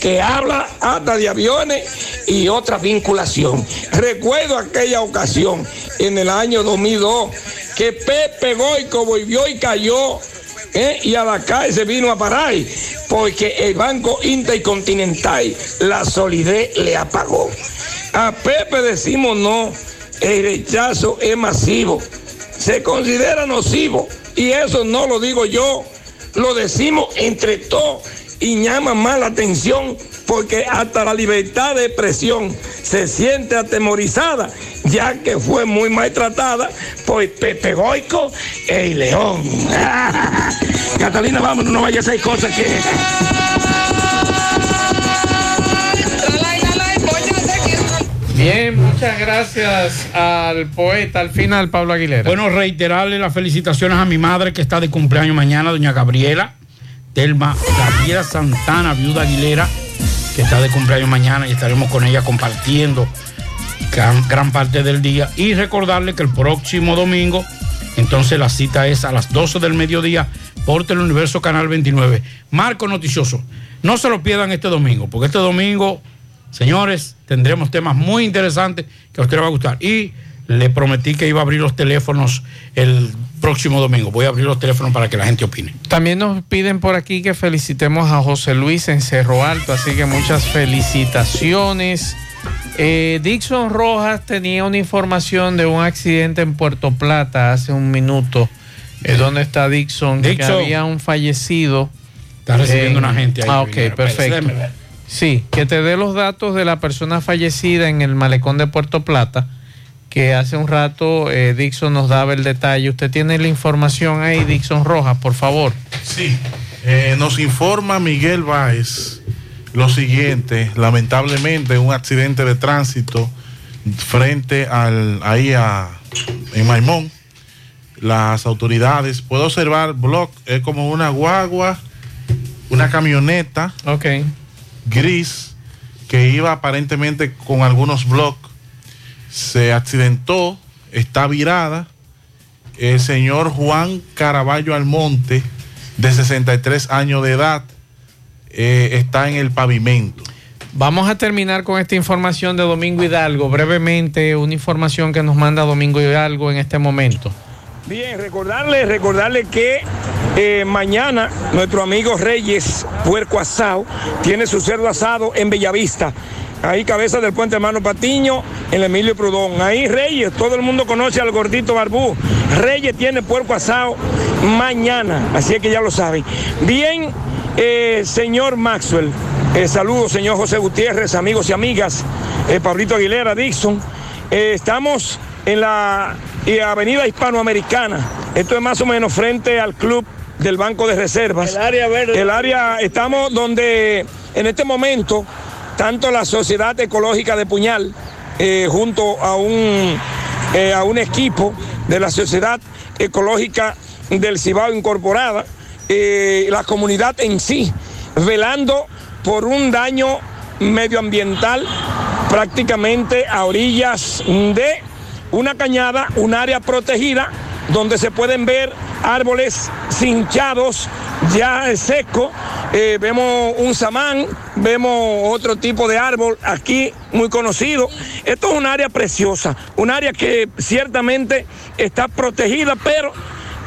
que habla hasta de aviones y otra vinculación. Recuerdo aquella ocasión en el año 2002 que Pepe Goico volvió y cayó ¿eh? y a la calle se vino a parar porque el Banco Intercontinental la solidez le apagó. A Pepe decimos no, el rechazo es masivo, se considera nocivo y eso no lo digo yo, lo decimos entre todos y llama más la atención porque hasta la libertad de expresión se siente atemorizada ya que fue muy maltratada por Pepe Goico y León. Catalina, vamos, no vaya a hacer cosas que... Bien, muchas gracias al poeta al final, Pablo Aguilera. Bueno, reiterarle las felicitaciones a mi madre que está de cumpleaños mañana, doña Gabriela, Telma Gabriela Santana, viuda Aguilera, que está de cumpleaños mañana y estaremos con ella compartiendo gran, gran parte del día. Y recordarle que el próximo domingo, entonces la cita es a las 12 del mediodía por Teleuniverso Canal 29. Marco Noticioso, no se lo pierdan este domingo, porque este domingo, señores, tendremos temas muy interesantes que a usted le va a gustar. Y le prometí que iba a abrir los teléfonos el próximo domingo. Voy a abrir los teléfonos para que la gente opine. También nos piden por aquí que felicitemos a José Luis en Cerro Alto, así que muchas felicitaciones. Eh, Dixon Rojas tenía una información de un accidente en Puerto Plata hace un minuto. Eh, ¿Dónde está Dixon? Que Dixon. había un fallecido. Está recibiendo en- una gente ahí. Ah, ok, perfecto. Sí, que te dé los datos de la persona fallecida en el malecón de Puerto Plata, que hace un rato eh, Dixon nos daba el detalle. Usted tiene la información ahí, Dixon Rojas, por favor. Sí, eh, nos informa Miguel Báez lo siguiente, lamentablemente un accidente de tránsito frente al ahí a en Maimón. Las autoridades, puedo observar, Block es como una guagua, una camioneta gris que iba aparentemente con algunos blocks. Se accidentó, está virada. El señor Juan Caraballo Almonte, de 63 años de edad, eh, está en el pavimento. Vamos a terminar con esta información de Domingo Hidalgo. Brevemente, una información que nos manda Domingo Hidalgo en este momento. Bien, recordarle, recordarle que eh, mañana nuestro amigo Reyes Puerco Asado tiene su cerdo asado en Bellavista. Ahí cabeza del puente hermano Patiño, en Emilio Prudón. Ahí Reyes, todo el mundo conoce al gordito barbú. Reyes tiene puerco asado mañana, así es que ya lo saben. Bien, eh, señor Maxwell, eh, saludos señor José Gutiérrez, amigos y amigas, eh, Pablito Aguilera, Dixon. Eh, estamos en la eh, avenida hispanoamericana. Esto es más o menos frente al club del Banco de Reservas. El área verde. El área, estamos donde en este momento, tanto la Sociedad Ecológica de Puñal, eh, junto a un, eh, a un equipo de la Sociedad Ecológica del Cibao Incorporada, eh, la comunidad en sí, velando por un daño medioambiental prácticamente a orillas de una cañada, un área protegida donde se pueden ver árboles cinchados, ya seco. Eh, vemos un samán, vemos otro tipo de árbol aquí muy conocido. Esto es un área preciosa, un área que ciertamente está protegida, pero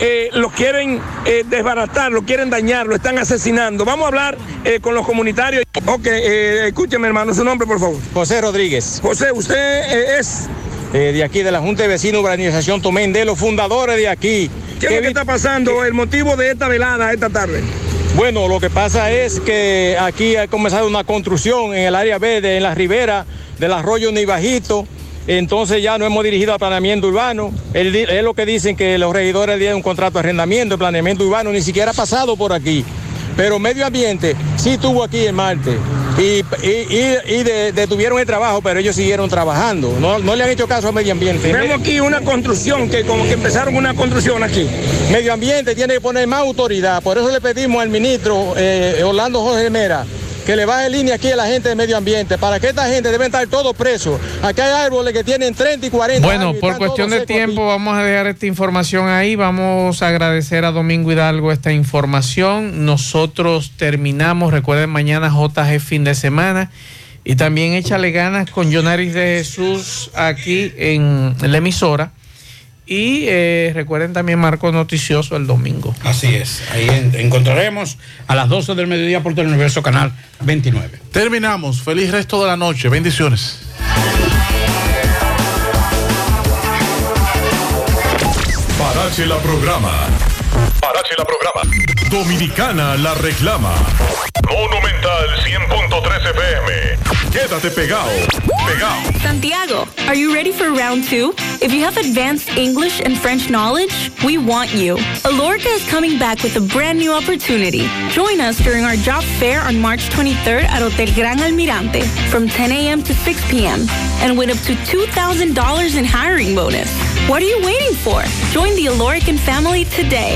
eh, lo quieren eh, desbaratar, lo quieren dañar, lo están asesinando. Vamos a hablar eh, con los comunitarios. Ok, escúcheme hermano, su nombre por favor. José Rodríguez. José, usted es... Eh, de aquí, de la Junta de Vecinos Organización Tomén, de los fundadores de aquí. ¿Qué es lo que está pasando? El motivo de esta velada esta tarde. Bueno, lo que pasa es que aquí ha comenzado una construcción en el área verde, en la ribera del arroyo Nibajito. Entonces ya no hemos dirigido al planeamiento urbano. Es lo que dicen que los regidores dieron un contrato de arrendamiento, el planeamiento urbano ni siquiera ha pasado por aquí. Pero medio ambiente sí estuvo aquí en Marte. Y, y- y- y de- detuvieron el trabajo, pero ellos siguieron trabajando. No, no le han hecho caso a medio ambiente. Vemos aquí una construcción, que como que empezaron una construcción aquí. Medio ambiente tiene que poner más autoridad. Por eso le pedimos al ministro eh, Orlando Jorge Mera que le baje línea aquí a la gente de medio ambiente. Para que esta gente deben estar todos presos. Aquí hay árboles que tienen 30 y 40 Bueno, años y por cuestión de aquí. tiempo vamos a dejar esta información ahí. Vamos a agradecer a Domingo Hidalgo esta información. Nosotros terminamos, recuerden mañana JG fin de semana. Y también échale ganas con Jonaris de Jesús aquí en la emisora. Y eh, recuerden también Marco Noticioso el domingo. Así es. Ahí en- encontraremos a las 12 del mediodía por Teleuniverso Canal 29. Terminamos. Feliz resto de la noche. Bendiciones. Parache la programa. Parache la programa. Dominicana la reclama. Monumental 100.13 FM. Quédate pegado. Pegado. Santiago, are you ready for round two? If you have advanced English and French knowledge, we want you. Alorca is coming back with a brand new opportunity. Join us during our job fair on March 23rd at Hotel Gran Almirante from 10 a.m. to 6 p.m. and win up to $2,000 in hiring bonus. What are you waiting for? Join the Alorican family today.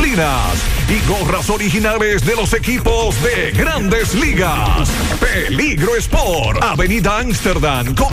y gorras originales de los equipos de grandes ligas. Peligro Sport, Avenida Amsterdam,